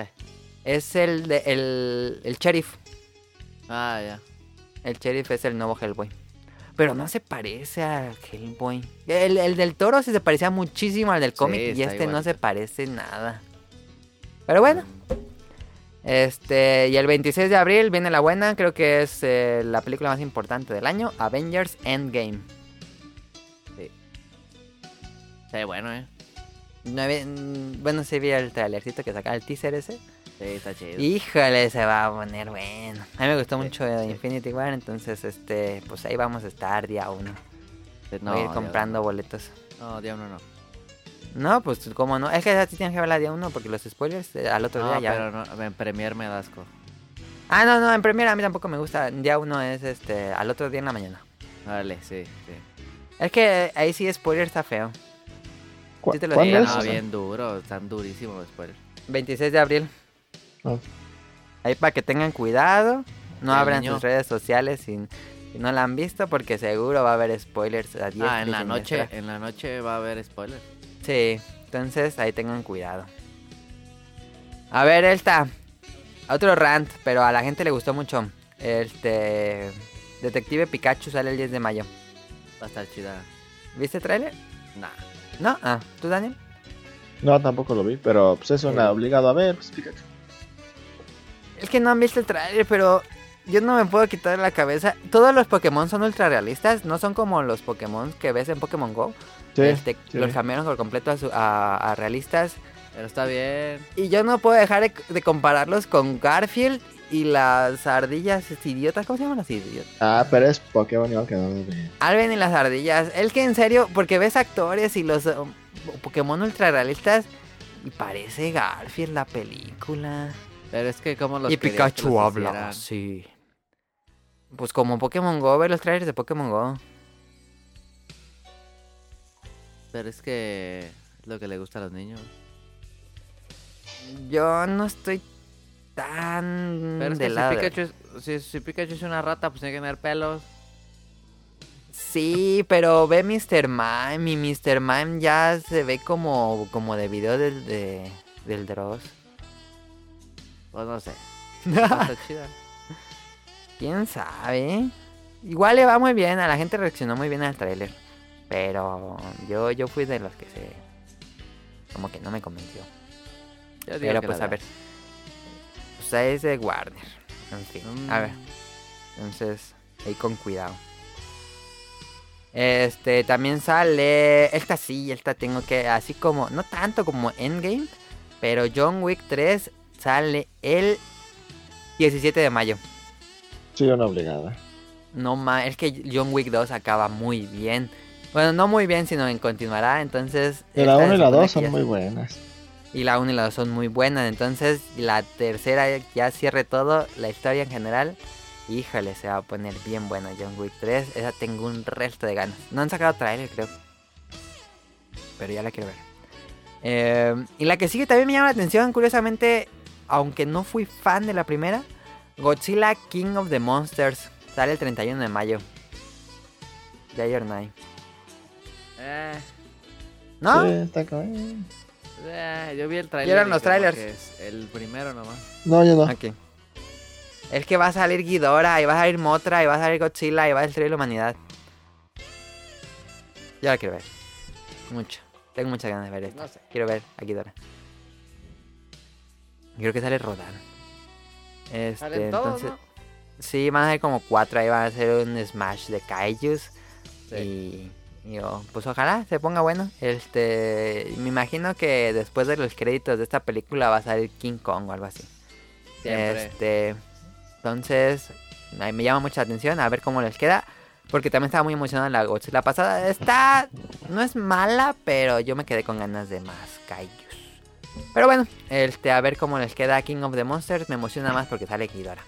Es el de... El, el sheriff. Ah, ya. El sheriff es el nuevo Hellboy. Pero no se parece a Hellboy. El, el del toro sí se parecía muchísimo al del Sí, cómic y este no se parece nada. Pero bueno. Este, y el 26 de abril viene la buena, creo que es eh, la película más importante del año, Avengers Endgame. Se ve bueno, eh. No mm, bueno, sí vi el trailercito que sacaba el teaser ese. Sí, está chido. Híjole, se va a poner bueno. A mí me gustó Sí, mucho de sí. Infinity War, entonces este, pues ahí vamos a estar día uno. No, Voy a ir día comprando boletos. No, día uno no. No, pues cómo no. Es que así tienes que verla día uno porque los spoilers eh, al otro No, día ya. pero no, en Premier me da asco. Ah, no, no, en primera a mí tampoco me gusta. Día uno es este al otro día en la mañana. Vale, sí, sí. Es que ahí sí spoiler está feo. ¿Cu- Sí te lo ¿Cuándo digo, es? No, bien duro, están durísimos los spoilers. 26 de abril. Ah. Ahí para que tengan cuidado. No abran niño. sus redes sociales si, si no la han visto porque seguro va a haber spoilers a 10 Ah, en la noche, siniestra. en la noche va a haber spoilers. Sí, entonces ahí tengan cuidado. A ver, esta. Otro rant, pero a la gente le gustó mucho. Este. Detective Pikachu sale el 10 de mayo. Va a estar chida. ¿Viste el tráiler? Nah. ¿No? Ah, ¿tú, Daniel? No, tampoco lo vi, pero pues es una Sí. obligado a ver, pues Pikachu. Es que no han visto el trailer, pero yo no me puedo quitar de la cabeza. Todos los Pokémon son ultra realistas, no son como los Pokémon que ves en Pokémon Go. Sí, Este, sí. Los cambiaron por completo a, su- a- a realistas. Pero está bien. Y yo no puedo dejar de, de compararlos con Garfield y las ardillas idiotas. ¿Cómo se llaman las idiotas? Ah, pero es Pokémon igual que no. Alvin y las ardillas. Es que en serio, porque ves actores y los um, Pokémon ultra realistas y parece Garfield la película. Pero es que como los y Pikachu los habla hicieran. así. Pues como Pokémon Go, ve los trailers de Pokémon Go. Pero es que es lo que le gusta a los niños. Yo no estoy tan Pero es que del si lado de- Pikachu, es, si, si Pikachu es una rata, pues tiene que tener pelos. Sí, pero ve Mr. Mime y Mr. Mime ya se ve como, como de video del, de, del Dross. Pues no sé. Está chida. ¿Quién sabe? Igual le va muy bien, a la gente reaccionó muy bien al tráiler. Pero yo, yo fui de los que se... Como que no me convenció. Yo digo Pero que pues a ver. vean. Pues es de Warner. En fin, a Mm. ver. Entonces, ahí con cuidado. Este, también sale. Esta sí, esta tengo que. Así como. No tanto como Endgame. Pero John Wick 3 sale el 17 de mayo. Sí, una obligada. No más, es que John Wick 2 acaba muy bien. Bueno, no muy bien, sino en continuará. Entonces. Y la esta 1 y la supone 2 que son muy buenas. Y la 1 y la 2 son muy buenas. Entonces, la tercera ya cierre todo, la historia en general. Híjole, se va a poner bien buena John Wick 3. Esa tengo un resto de ganas. No han sacado trailer, creo. Pero ya la quiero ver. Eh, y la que sigue también me llama la atención, curiosamente, aunque no fui fan de la primera. Godzilla King of the Monsters. Sale el 31 de mayo. Day or Night. Eh, ¿No? Sí, está como- eh, yo vi el trailer. los trailers? es el primero nomás. No, yo no. Ok. Es que va a salir Ghidorah, y va a salir Motra, y va a salir Godzilla, y va a destruir la humanidad. Ya la quiero ver. Mucho. Tengo muchas ganas de ver esto. No sé. Quiero ver a Ghidorah. Creo que sale Rodan. Este, Salen todos, entonces, ¿no? Sí, van a ser como cuatro, ahí van a hacer un smash de kaijus. Sí. Y, y yo, pues ojalá se ponga bueno. Este, me imagino que después de los créditos de esta película va a salir King Kong o algo así. Siempre. Este, entonces, ahí me llama mucha atención a ver cómo les queda. Porque también estaba muy emocionado en la Godzilla pasada. Está, no es mala, pero yo me quedé con ganas de más kaijus. Pero bueno, este, a ver cómo les queda King of the Monsters. Me emociona más porque sale Ghidorah.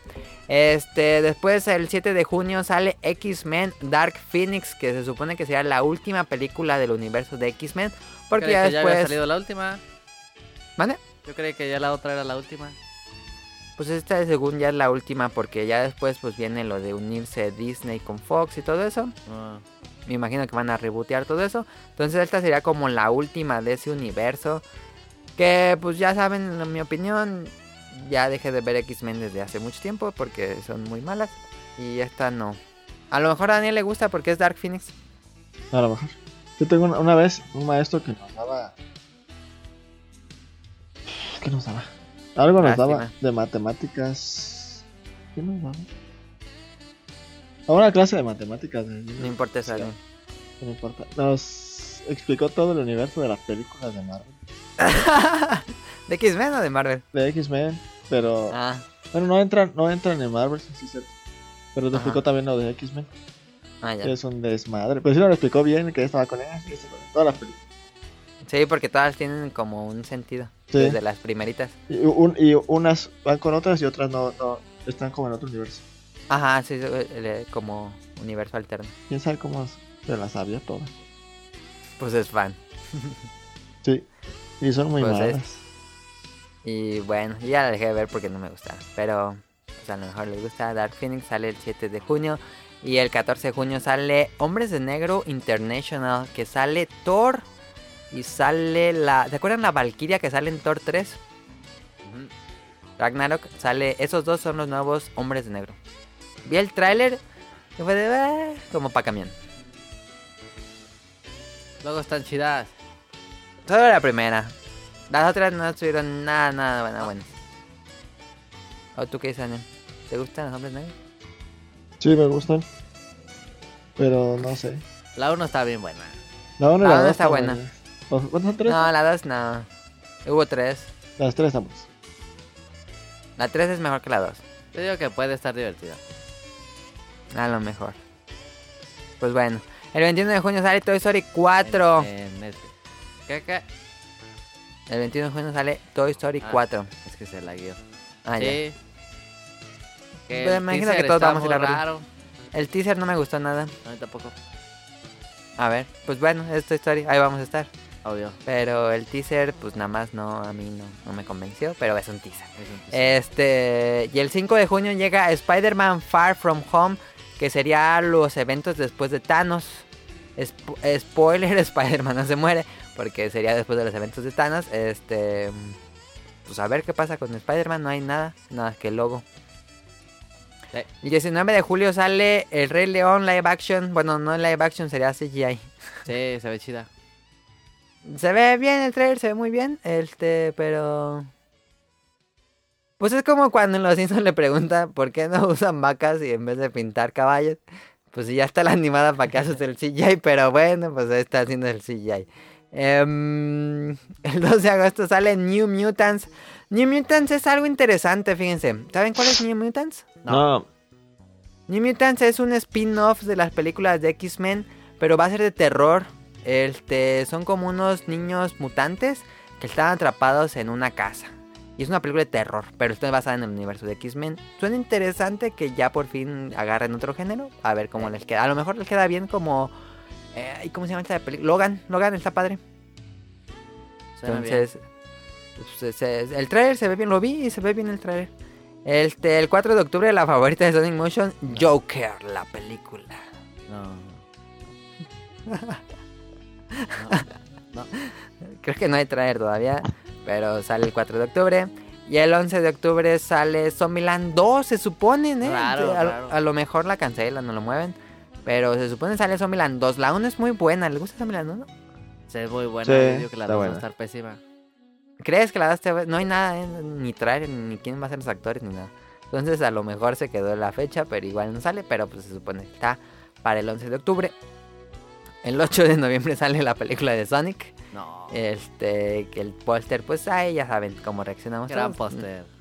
Este, después el 7 de junio sale X-Men Dark Phoenix, que se supone que será la última película del universo de X-Men. Porque ya que ya había después... salido la última. ¿Mande? Yo creí que ya la otra era la última. Pues esta según ya es la última porque ya después pues viene lo de unirse Disney con Fox y todo eso. Ah, Me imagino que van a rebootear todo eso. Entonces esta sería como la última de ese universo. Que pues ya saben, en mi opinión, ya dejé de ver X-Men desde hace mucho tiempo porque son muy malas. Y esta no. A lo mejor a Daniel le gusta porque es Dark Phoenix. A lo mejor. Yo tengo una, una vez un maestro que nos daba. ¿Qué nos daba? Algo nos daba de matemáticas. ¿Qué nos daba? A una clase de matemáticas. de- No importa. Daniel. No importa. Nos explicó todo el universo de las películas de Marvel. ¿De X-Men o de Marvel? De X-Men. Pero. Ah, Bueno, no entran, no entran en Marvel, sí, sí, cierto. Pero te Ajá. explicó también lo de X-Men. ah, ya. que Es un desmadre. Pero sí nos lo explicó bien, que estaba con él. que estaba con Todas las películas. Sí, porque todas tienen como un sentido. Sí. Desde las primeritas. Y, un- y unas van con otras y otras no, no están como en otro universo. Ajá, sí, eh, como universo alterno. Quién sabe cómo se las sabía todas. Pues es fan. Sí. Y son muy Pues es- malas. Y bueno, ya la dejé de ver porque no me gustaba. Pero pues, a lo mejor les gusta. Dark Phoenix sale el 7 de junio. Y el 14 de junio sale Hombres de Negro International. Que sale Thor. Y sale la... ¿Se acuerdan la Valkyria que sale en Thor 3? ujú. Ragnarok sale... Esos dos son los nuevos Hombres de Negro. Vi el tráiler. Y fue de... "Ah", como para camión. Luego están chidas. Solo la primera. Las otras no estuvieron nada, nada buenas. buenas. ¿O tú qué dices, Daniel? ¿Te gustan los hombres negros? Sí, me gustan. Pero no sé. La 1 está bien buena. La 1 y La la uno 2 está buena. ¿Cuántas son tres? No, la 2 no. Hubo 3. Las tres estamos. La 3 es mejor que la 2. Yo digo que puede estar divertida. A lo mejor. Pues bueno. El 21 de junio sale Toy Story 4. En, en Netflix. ¿Qué, qué? El 21 de junio sale Toy Story Ah. 4. Es que se la guió. Ah, ya. sí. Me imagino teaser que todos vamos a ir a verlo. El teaser no me gustó nada. A mí tampoco. A ver, pues bueno, es Toy Story. Ahí vamos a estar. Obvio. Pero el teaser, pues nada más no, a mí no, no me convenció. Pero es un teaser. Es un teaser. Este, y el 5 de junio llega Spider-Man Far From Home, que sería los eventos después de Thanos. Spo- spoiler, Spider-Man no se muere, porque sería después de los eventos de Thanos. Este, pues a ver qué pasa con Spider-Man, no hay nada, nada que el logo. Sí. El 19 de julio sale El Rey León live action, bueno, no live action, sería CGI. Sí, se ve chida. Se ve bien el trailer, se ve muy bien, este, pero... Pues es como cuando en los Simpsons le preguntan por qué no usan vacas y en vez de pintar caballos. Pues si ya está la animada para que haces el CGI, pero bueno, pues ahí está haciendo el CGI. Em, el 2 de agosto sale New Mutants. New Mutants es algo interesante, fíjense. ¿Saben cuál es New Mutants? No. New Mutants es un spin-off de las películas de X-Men, pero va a ser de terror. Este, son como unos niños mutantes que están atrapados en una casa. Y es una película de terror, pero está basada en el universo de X-Men. Suena interesante que ya por fin agarren otro género. A ver cómo les queda. A lo mejor les queda bien como... eh, ¿y ¿Cómo se llama esta película? Logan. Logan está padre. Suena. Entonces, se- el trailer se ve bien, lo vi y se ve bien el trailer. Este, el 4 de octubre, la favorita de Sonic Motion, Joker, la película. No. No. No. Creo que no hay trailer todavía, pero sale el 4 de octubre. Y el 11 de octubre sale Zombieland 2, se supone, ¿eh? Raro, a, raro. a lo mejor la cancelan, no lo mueven. Pero se supone sale Zombieland 2. La 1 es muy buena, ¿le gusta Zombieland 1? Se ve muy buena. Sí, yo digo que la está dos va a estar pésima. ¿Crees que la daste? No hay nada, ¿eh? ni trailer, ni quién va a ser los actores, ni nada. Entonces a lo mejor se quedó la fecha, pero igual no sale. Pero pues se supone que está para el 11 de octubre. El 8 de noviembre sale la película de Sonic. No. Este, que el póster, pues ahí ya saben cómo reaccionamos. Gran póster.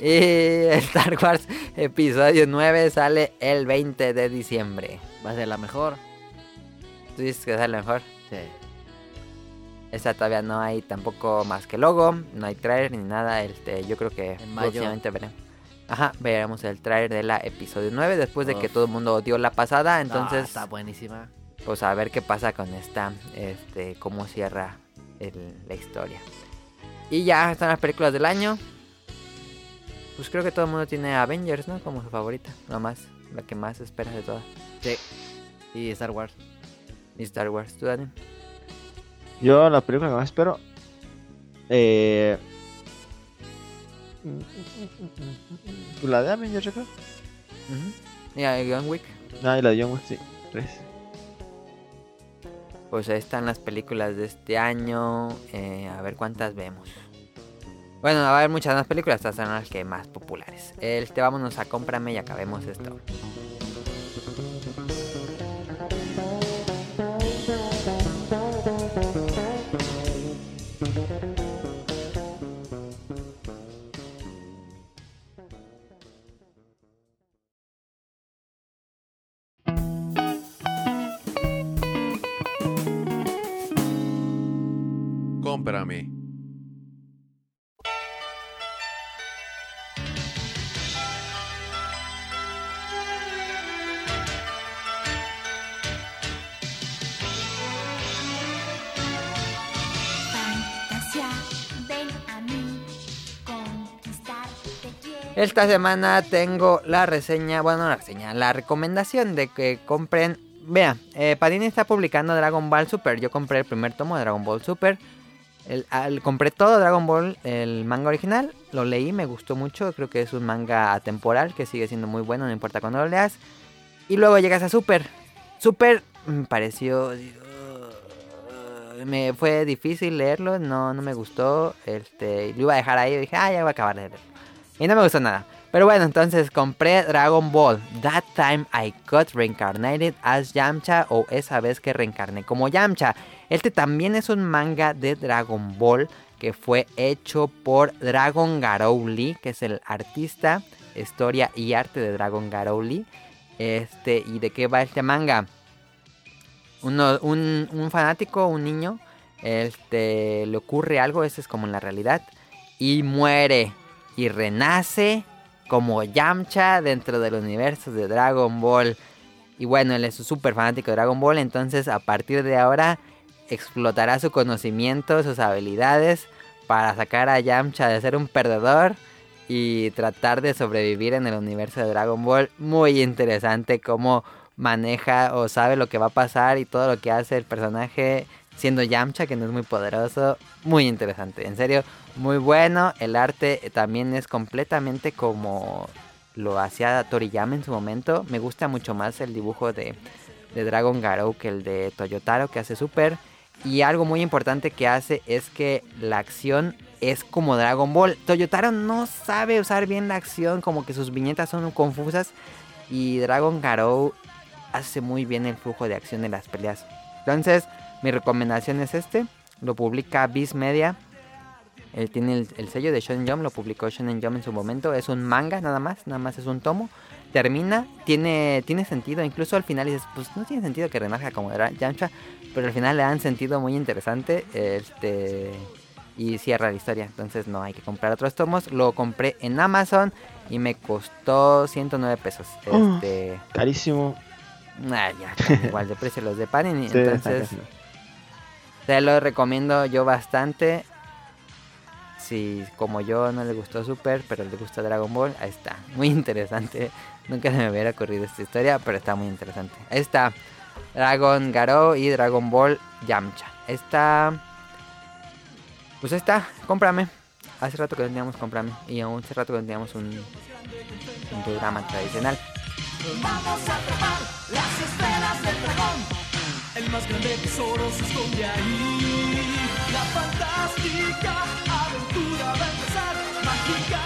Y Star Wars Episodio 9 sale el 20 de diciembre. Va a ser la mejor. ¿Tú dices que sale mejor? Sí. Esta todavía no hay tampoco más que logo, no hay trailer ni nada. Este, yo creo que En mayo. próximamente veremos. Ajá, veremos el trailer de la episodio 9 después de que todo el mundo odió la pasada. No, Entonces, está buenísima. pues a ver qué pasa con esta, este, cómo cierra el- la historia. Y ya están las películas del año. Pues creo que todo el mundo tiene Avengers, ¿no? Como su favorita, la más, la que más esperas de todas. Sí. Y Star Wars. Y Star Wars, ¿tú, Dani? Yo la película que más espero. Eh. Pues La de Avengers, yo creo. Ujú. Y a John Wick. Ah, y la de John Wick, sí. Tres. Pues ahí están las películas de este año. eh, a ver cuántas vemos. Bueno, va a haber muchas más películas, estas son las que más populares. Este, vámonos a cómprame y acabemos esto. Esta semana tengo la reseña, bueno, no la reseña, la recomendación de que compren. Vean, eh, está publicando Dragon Ball Super. Yo compré el primer tomo de Dragon Ball Super. El- compré todo Dragon Ball, el manga original. Lo leí, me gustó mucho. Creo que es un manga atemporal que sigue siendo muy bueno, no importa cuando lo leas. Y luego llegas a Super. Super me pareció. me fue difícil leerlo, no, no me gustó. Este, lo iba a dejar ahí dije, ah, ya voy a acabar de leerlo. Y no me gustó nada. Pero bueno, entonces compré Dragon Ball. That time I got reincarnated as Yamcha o esa vez que reencarné como Yamcha. Este también es un manga de Dragon Ball que fue hecho por Dragon Garou Lee, que es el artista, historia y arte de Dragon Garou Lee. Este, ¿y de qué va este manga? Uno- un, un fanático, un niño, este, le ocurre algo, eso es como en la realidad, y muere y renace como Yamcha dentro del universo de Dragon Ball. Y bueno, él es un súper fanático de Dragon Ball, entonces a partir de ahora explotará su conocimiento, sus habilidades para sacar a Yamcha de ser un perdedor y tratar de sobrevivir en el universo de Dragon Ball. Muy interesante cómo maneja o sabe lo que va a pasar y todo lo que hace el personaje siendo Yamcha, que no es muy poderoso. Muy interesante, en serio, muy bueno. El arte también es completamente como lo hacía Toriyama en su momento. Me gusta mucho más el dibujo de, de Dragon Garou que el de Toyotaro, que hace super. Y algo muy importante que hace es que la acción es como Dragon Ball. Toyotaro no sabe usar bien la acción, como que sus viñetas son confusas. Y Dragon Garou hace muy bien el flujo de acción de las peleas. Entonces, mi recomendación es este. Lo publica Viz Media. Él tiene el, el sello de Shonen Jump, lo publicó Shonen Jump en su momento. Es un manga nada más, nada más es un tomo. Termina, tiene, tiene sentido. Incluso al final dices, pues no tiene sentido que renazca como era Yamcha. Pero al final le dan sentido muy interesante. Este. Y cierra la historia. Entonces no hay que comprar otros tomos. Lo compré en Amazon y me costó 109 pesos. Oh. Este. Carísimo. ah, ya, igual de precio los de Panini. Sí, entonces. Te lo recomiendo yo bastante. Si como yo no le gustó Super, pero le gusta Dragon Ball, ahí está. Muy interesante. Nunca se me hubiera ocurrido esta historia, pero está muy interesante. Ahí está. Dragon Garou y Dragon Ball Yamcha. Esta... Pues está. Cómprame. Hace rato que teníamos cómprame. Y aún hace rato que teníamos un, un programa tradicional. Vamos a las esferas del dragón. El más grande tesoro se esconde ahí. La fantástica aventura va a empezar. Mágica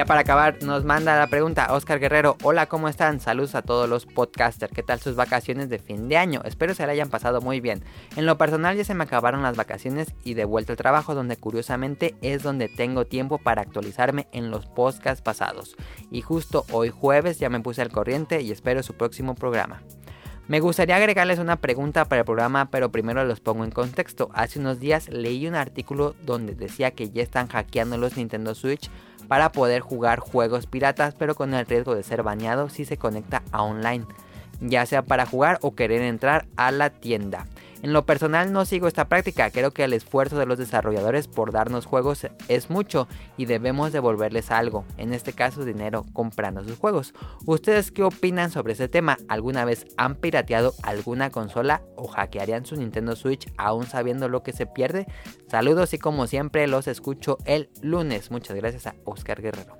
Ya para acabar, nos manda la pregunta Oscar Guerrero. Hola, ¿cómo están? Saludos a todos los podcasters. ¿Qué tal sus vacaciones de fin de año? Espero se la hayan pasado muy bien. En lo personal ya se me acabaron las vacaciones y de vuelta al trabajo, donde curiosamente es donde tengo tiempo para actualizarme en los podcasts pasados. Y justo hoy jueves ya me puse al corriente y espero su próximo programa. Me gustaría agregarles una pregunta para el programa, pero primero los pongo en contexto. Hace unos días leí un artículo donde decía que ya están hackeando los Nintendo Switch para poder jugar juegos piratas, pero con el riesgo de ser baneado si se conecta a online, ya sea para jugar o querer entrar a la tienda. En lo personal no sigo esta práctica, creo que el esfuerzo de los desarrolladores por darnos juegos es mucho y debemos devolverles algo, en este caso dinero comprando sus juegos. ¿Ustedes qué opinan sobre ese tema? ¿Alguna vez han pirateado alguna consola o hackearían su Nintendo Switch aún sabiendo lo que se pierde? Saludos y como siempre los escucho el lunes. Muchas gracias a Oscar Guerrero.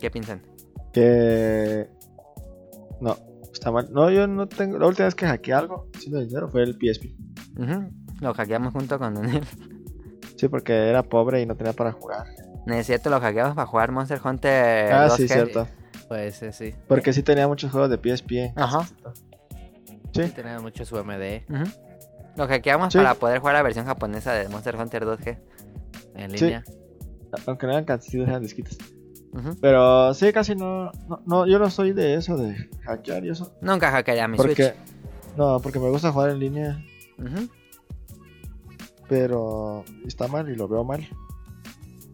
¿Qué piensan? Que. No, está mal. No, yo no tengo. La última vez que hackeé algo haciendo dinero fue el PSP. Ujú, Lo hackeamos junto con Daniel. Sí, porque era pobre y no tenía para jugar. No es cierto, lo hackeamos para jugar Monster Hunter. ah, 2G. sí, cierto. Pues eh, sí. Porque sí tenía muchos juegos de PSP. en casa. Ajá. Sí. Tenía mucho su MD. Lo hackeamos Sí. para poder jugar la versión japonesa de Monster Hunter 2G. en Sí. línea. Aunque no eran canciones, eran disquitos. Pero sí, casi no, no, no. Yo no soy de eso, de hackear y eso. Nunca hackearía mi Porque. Switch. No, porque me gusta jugar en línea. Ujú. Pero está mal y lo veo mal.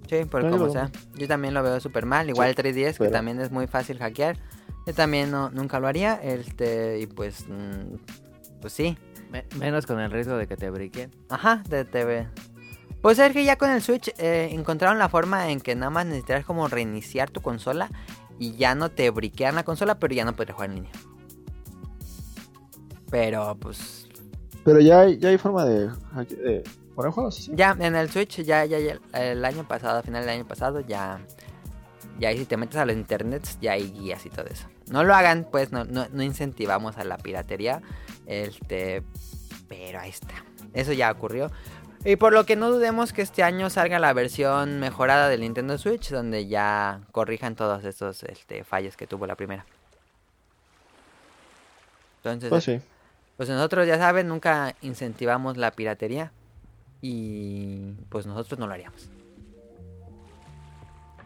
Sí, por No, yo como lo- sea. Yo también lo veo súper mal. Igual el 3DS, que también es muy fácil hackear. Yo también no, nunca lo haría. Este, y pues. mm, pues sí. Me- menos con el riesgo de que te briquen. Ajá, de TV. Pues es que ya con el Switch eh, encontraron la forma en que nada más necesitas como reiniciar tu consola y ya no te briquean la consola, pero ya no podrás jugar en línea. Pero pues Pero ya hay, ya hay forma de, de poner juegos. Ya, en el Switch, ya, ya, ya, el año pasado, a final del año pasado, ya. Ya ahí si te metes a los internets, ya hay guías y todo eso. No lo hagan, pues, no, no, no incentivamos a la piratería. Este. Pero ahí está. Eso ya ocurrió. Y por lo que no dudemos que este año salga la versión mejorada del Nintendo Switch, donde ya corrijan todos esos este, fallos que tuvo la primera. Entonces, Pues sí. pues nosotros ya saben, nunca incentivamos la piratería. Y pues nosotros no lo haríamos.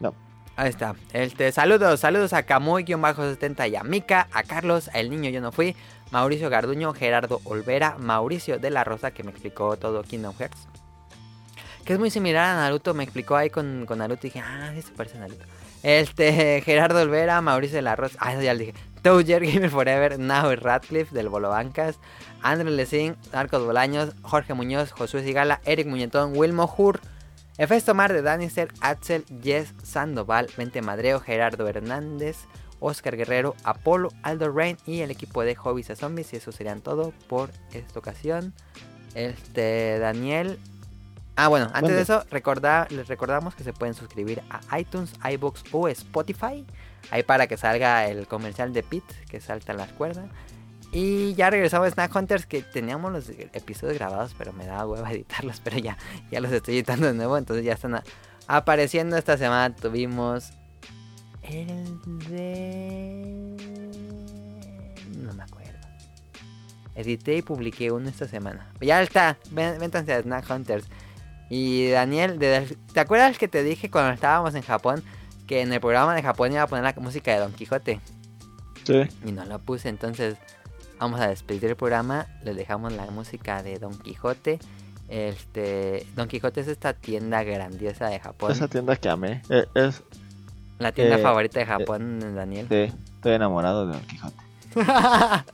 No. Ahí está. Este, saludos, saludos a Camuy-70 y a Mika, a Carlos, a El Niño Yo No Fui, Mauricio Garduño, Gerardo Olvera, Mauricio de la Rosa, que me explicó todo Kingdom Hearts. Que es muy similar a Naruto, me explicó ahí con, con Naruto y dije, ah, sí se parece a Naruto. Este, Gerardo Olvera, Mauricio de la Rosa, ah, ya lo dije. Touger, Gamer Forever, Now Radcliffe del Bolo Bancas, André Lezín, Marcos Bolaños, Jorge Muñoz, Josué Sigala, Eric Muñetón, Wilmo Hur, Efesto Mar de Danister, Axel, Jess Sandoval, Vente Madreo, Gerardo Hernández, Oscar Guerrero, Apolo, Aldo Rain y el equipo de Hobbies a Zombies. Y eso serían todo por esta ocasión. Este, Daniel. Ah, bueno, antes de eso, recorda- les recordamos que se pueden suscribir a iTunes, iBooks o Spotify. Ahí para que salga el comercial de Pete, que salta las cuerdas. Y ya regresamos a Snack Hunters, que teníamos los episodios grabados, pero me daba hueva editarlos, pero ya, ya los estoy editando de nuevo, entonces ya están a- apareciendo esta semana. Tuvimos el de... No me acuerdo. Edité y publiqué uno esta semana. Ya está, véntanse a Snack Hunters. Y Daniel, ¿te acuerdas que te dije cuando estábamos en Japón? Que en el programa de Japón iba a poner la música de Don Quijote. Sí. Y no la puse, entonces vamos a despedir el programa. Les dejamos la música de Don Quijote. Este, Don Quijote es esta tienda grandiosa de Japón. Esa tienda que amé. Eh, es, La tienda eh, favorita de Japón, Daniel. sí, estoy enamorado de Don Quijote.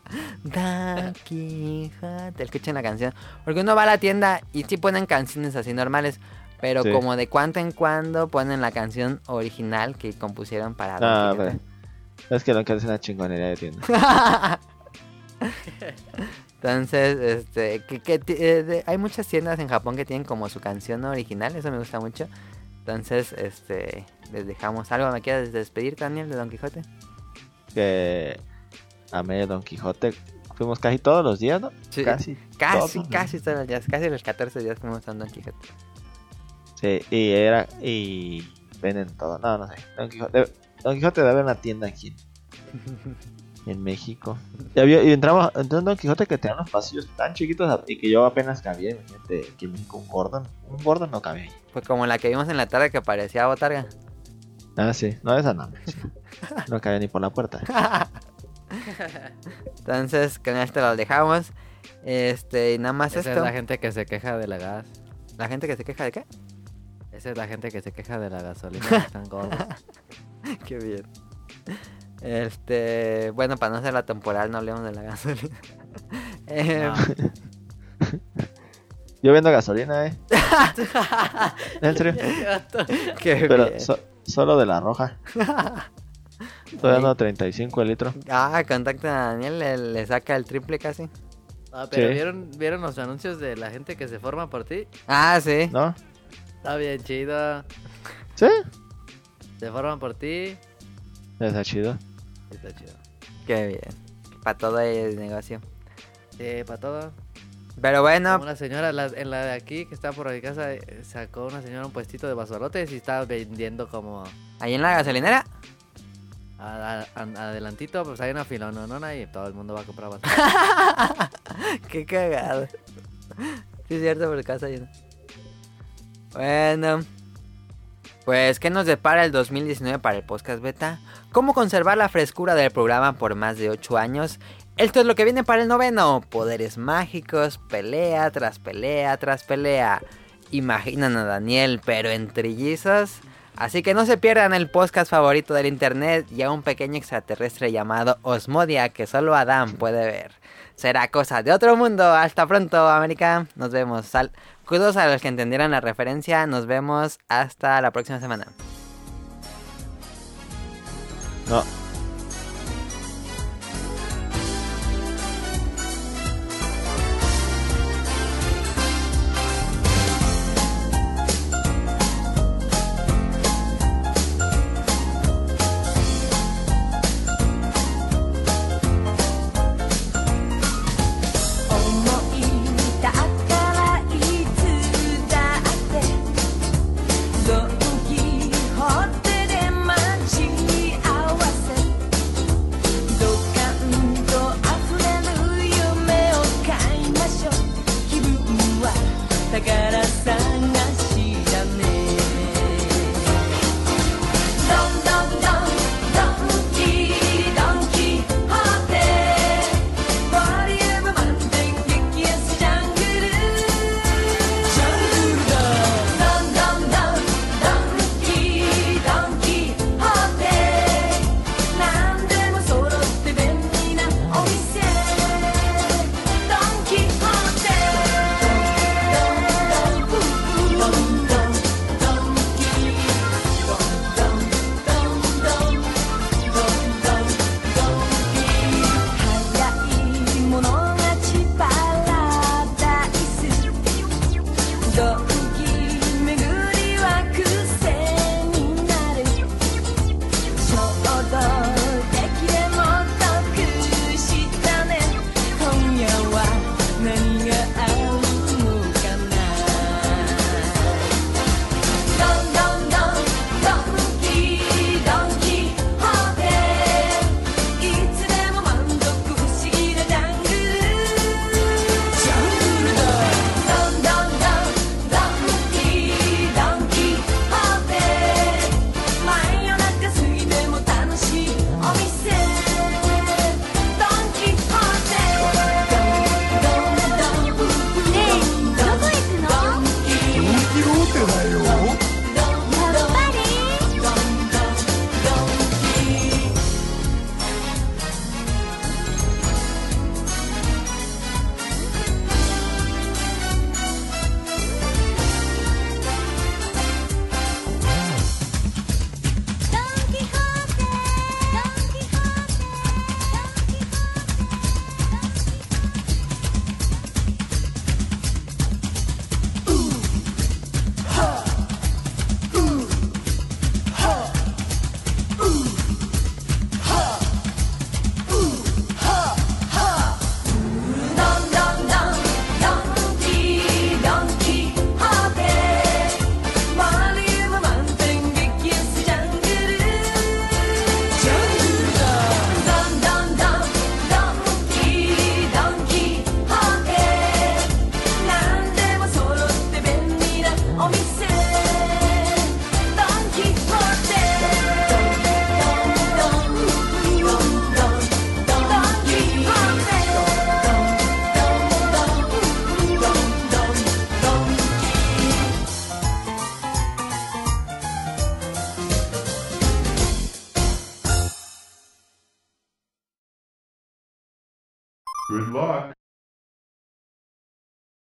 Don Quijote. Escuchen la canción. Porque uno va a la tienda y sí ponen canciones así normales. Pero Sí. como de cuando en cuando ponen la canción original que compusieron para Don Ah, Quijote. pero- es que Don Quijote es una chingonería de tienda. Entonces, este, que, eh, de- hay muchas tiendas en Japón que tienen como su canción original, eso me gusta mucho. Entonces, este, les dejamos algo. ¿Me quieres despedir, Daniel, de Don Quijote? que amé Don Quijote. Fuimos casi todos los días, ¿no? Sí, Casi. Casi, todos casi todos los días, casi los 14 días fuimos a Don Quijote. Sí, y era. Y venden todo. No, no sé. Don Quijote, Don Quijote debe haber una tienda aquí en, México. Y, había, y entramos, entró en Don Quijote que tenía unos pasillos tan chiquitos y que yo apenas cabía. Imagínate, en México un Gordon. Un Gordon no cabía ahí. Fue como la que vimos en la tarde que parecía botarga. Ah, sí. No, esa no. sí. No cabía ni por la puerta. Entonces, con esto lo dejamos. Este, y nada más Esa esto. es la gente que se queja de la gas. la gente que se queja de qué? Esa es la gente que se queja de la gasolina. que están gordos. Qué bien. Este, bueno, para no hacer la temporal, no hablemos de la gasolina. Eh. Yo vendo gasolina, eh. En serio. qué Pero bien. so- solo de la roja. Estoy dando 35 el litro. Ah, contacta a Daniel, le, le saca el triple casi. Ah, pero Sí. ¿vieron, ¿vieron los anuncios de la gente que se forma por ti? Ah, sí. ¿No? Está bien chido. ¿Sí? Se forman por ti. Está chido. Está chido. Qué bien. Para todo el negocio. Sí, para todo. Pero bueno, Una señora la- en la de aquí que está por mi casa eh, sacó una señora un puestito de basualotes y estaba vendiendo como ahí en la gasolinera. a- a- a- adelantito, pues hay una filononona y todo el mundo va a comprar basura. Qué cagado. Sí, es cierto, por casa llena. Bueno. Pues, ¿qué nos depara el 2019 para el podcast beta? ¿Cómo conservar la frescura del programa por más de 8 años? Esto es lo que viene para el noveno. Poderes mágicos, pelea tras pelea tras pelea. Imaginan a Daniel, pero en trillizos. Así que no se pierdan el podcast favorito del internet y a un pequeño extraterrestre llamado Osmodia que solo Adam puede ver. Será cosa de otro mundo. Hasta pronto, América. Nos vemos. Sal Saludos a los que entendieron la referencia. Nos vemos hasta la próxima semana. No.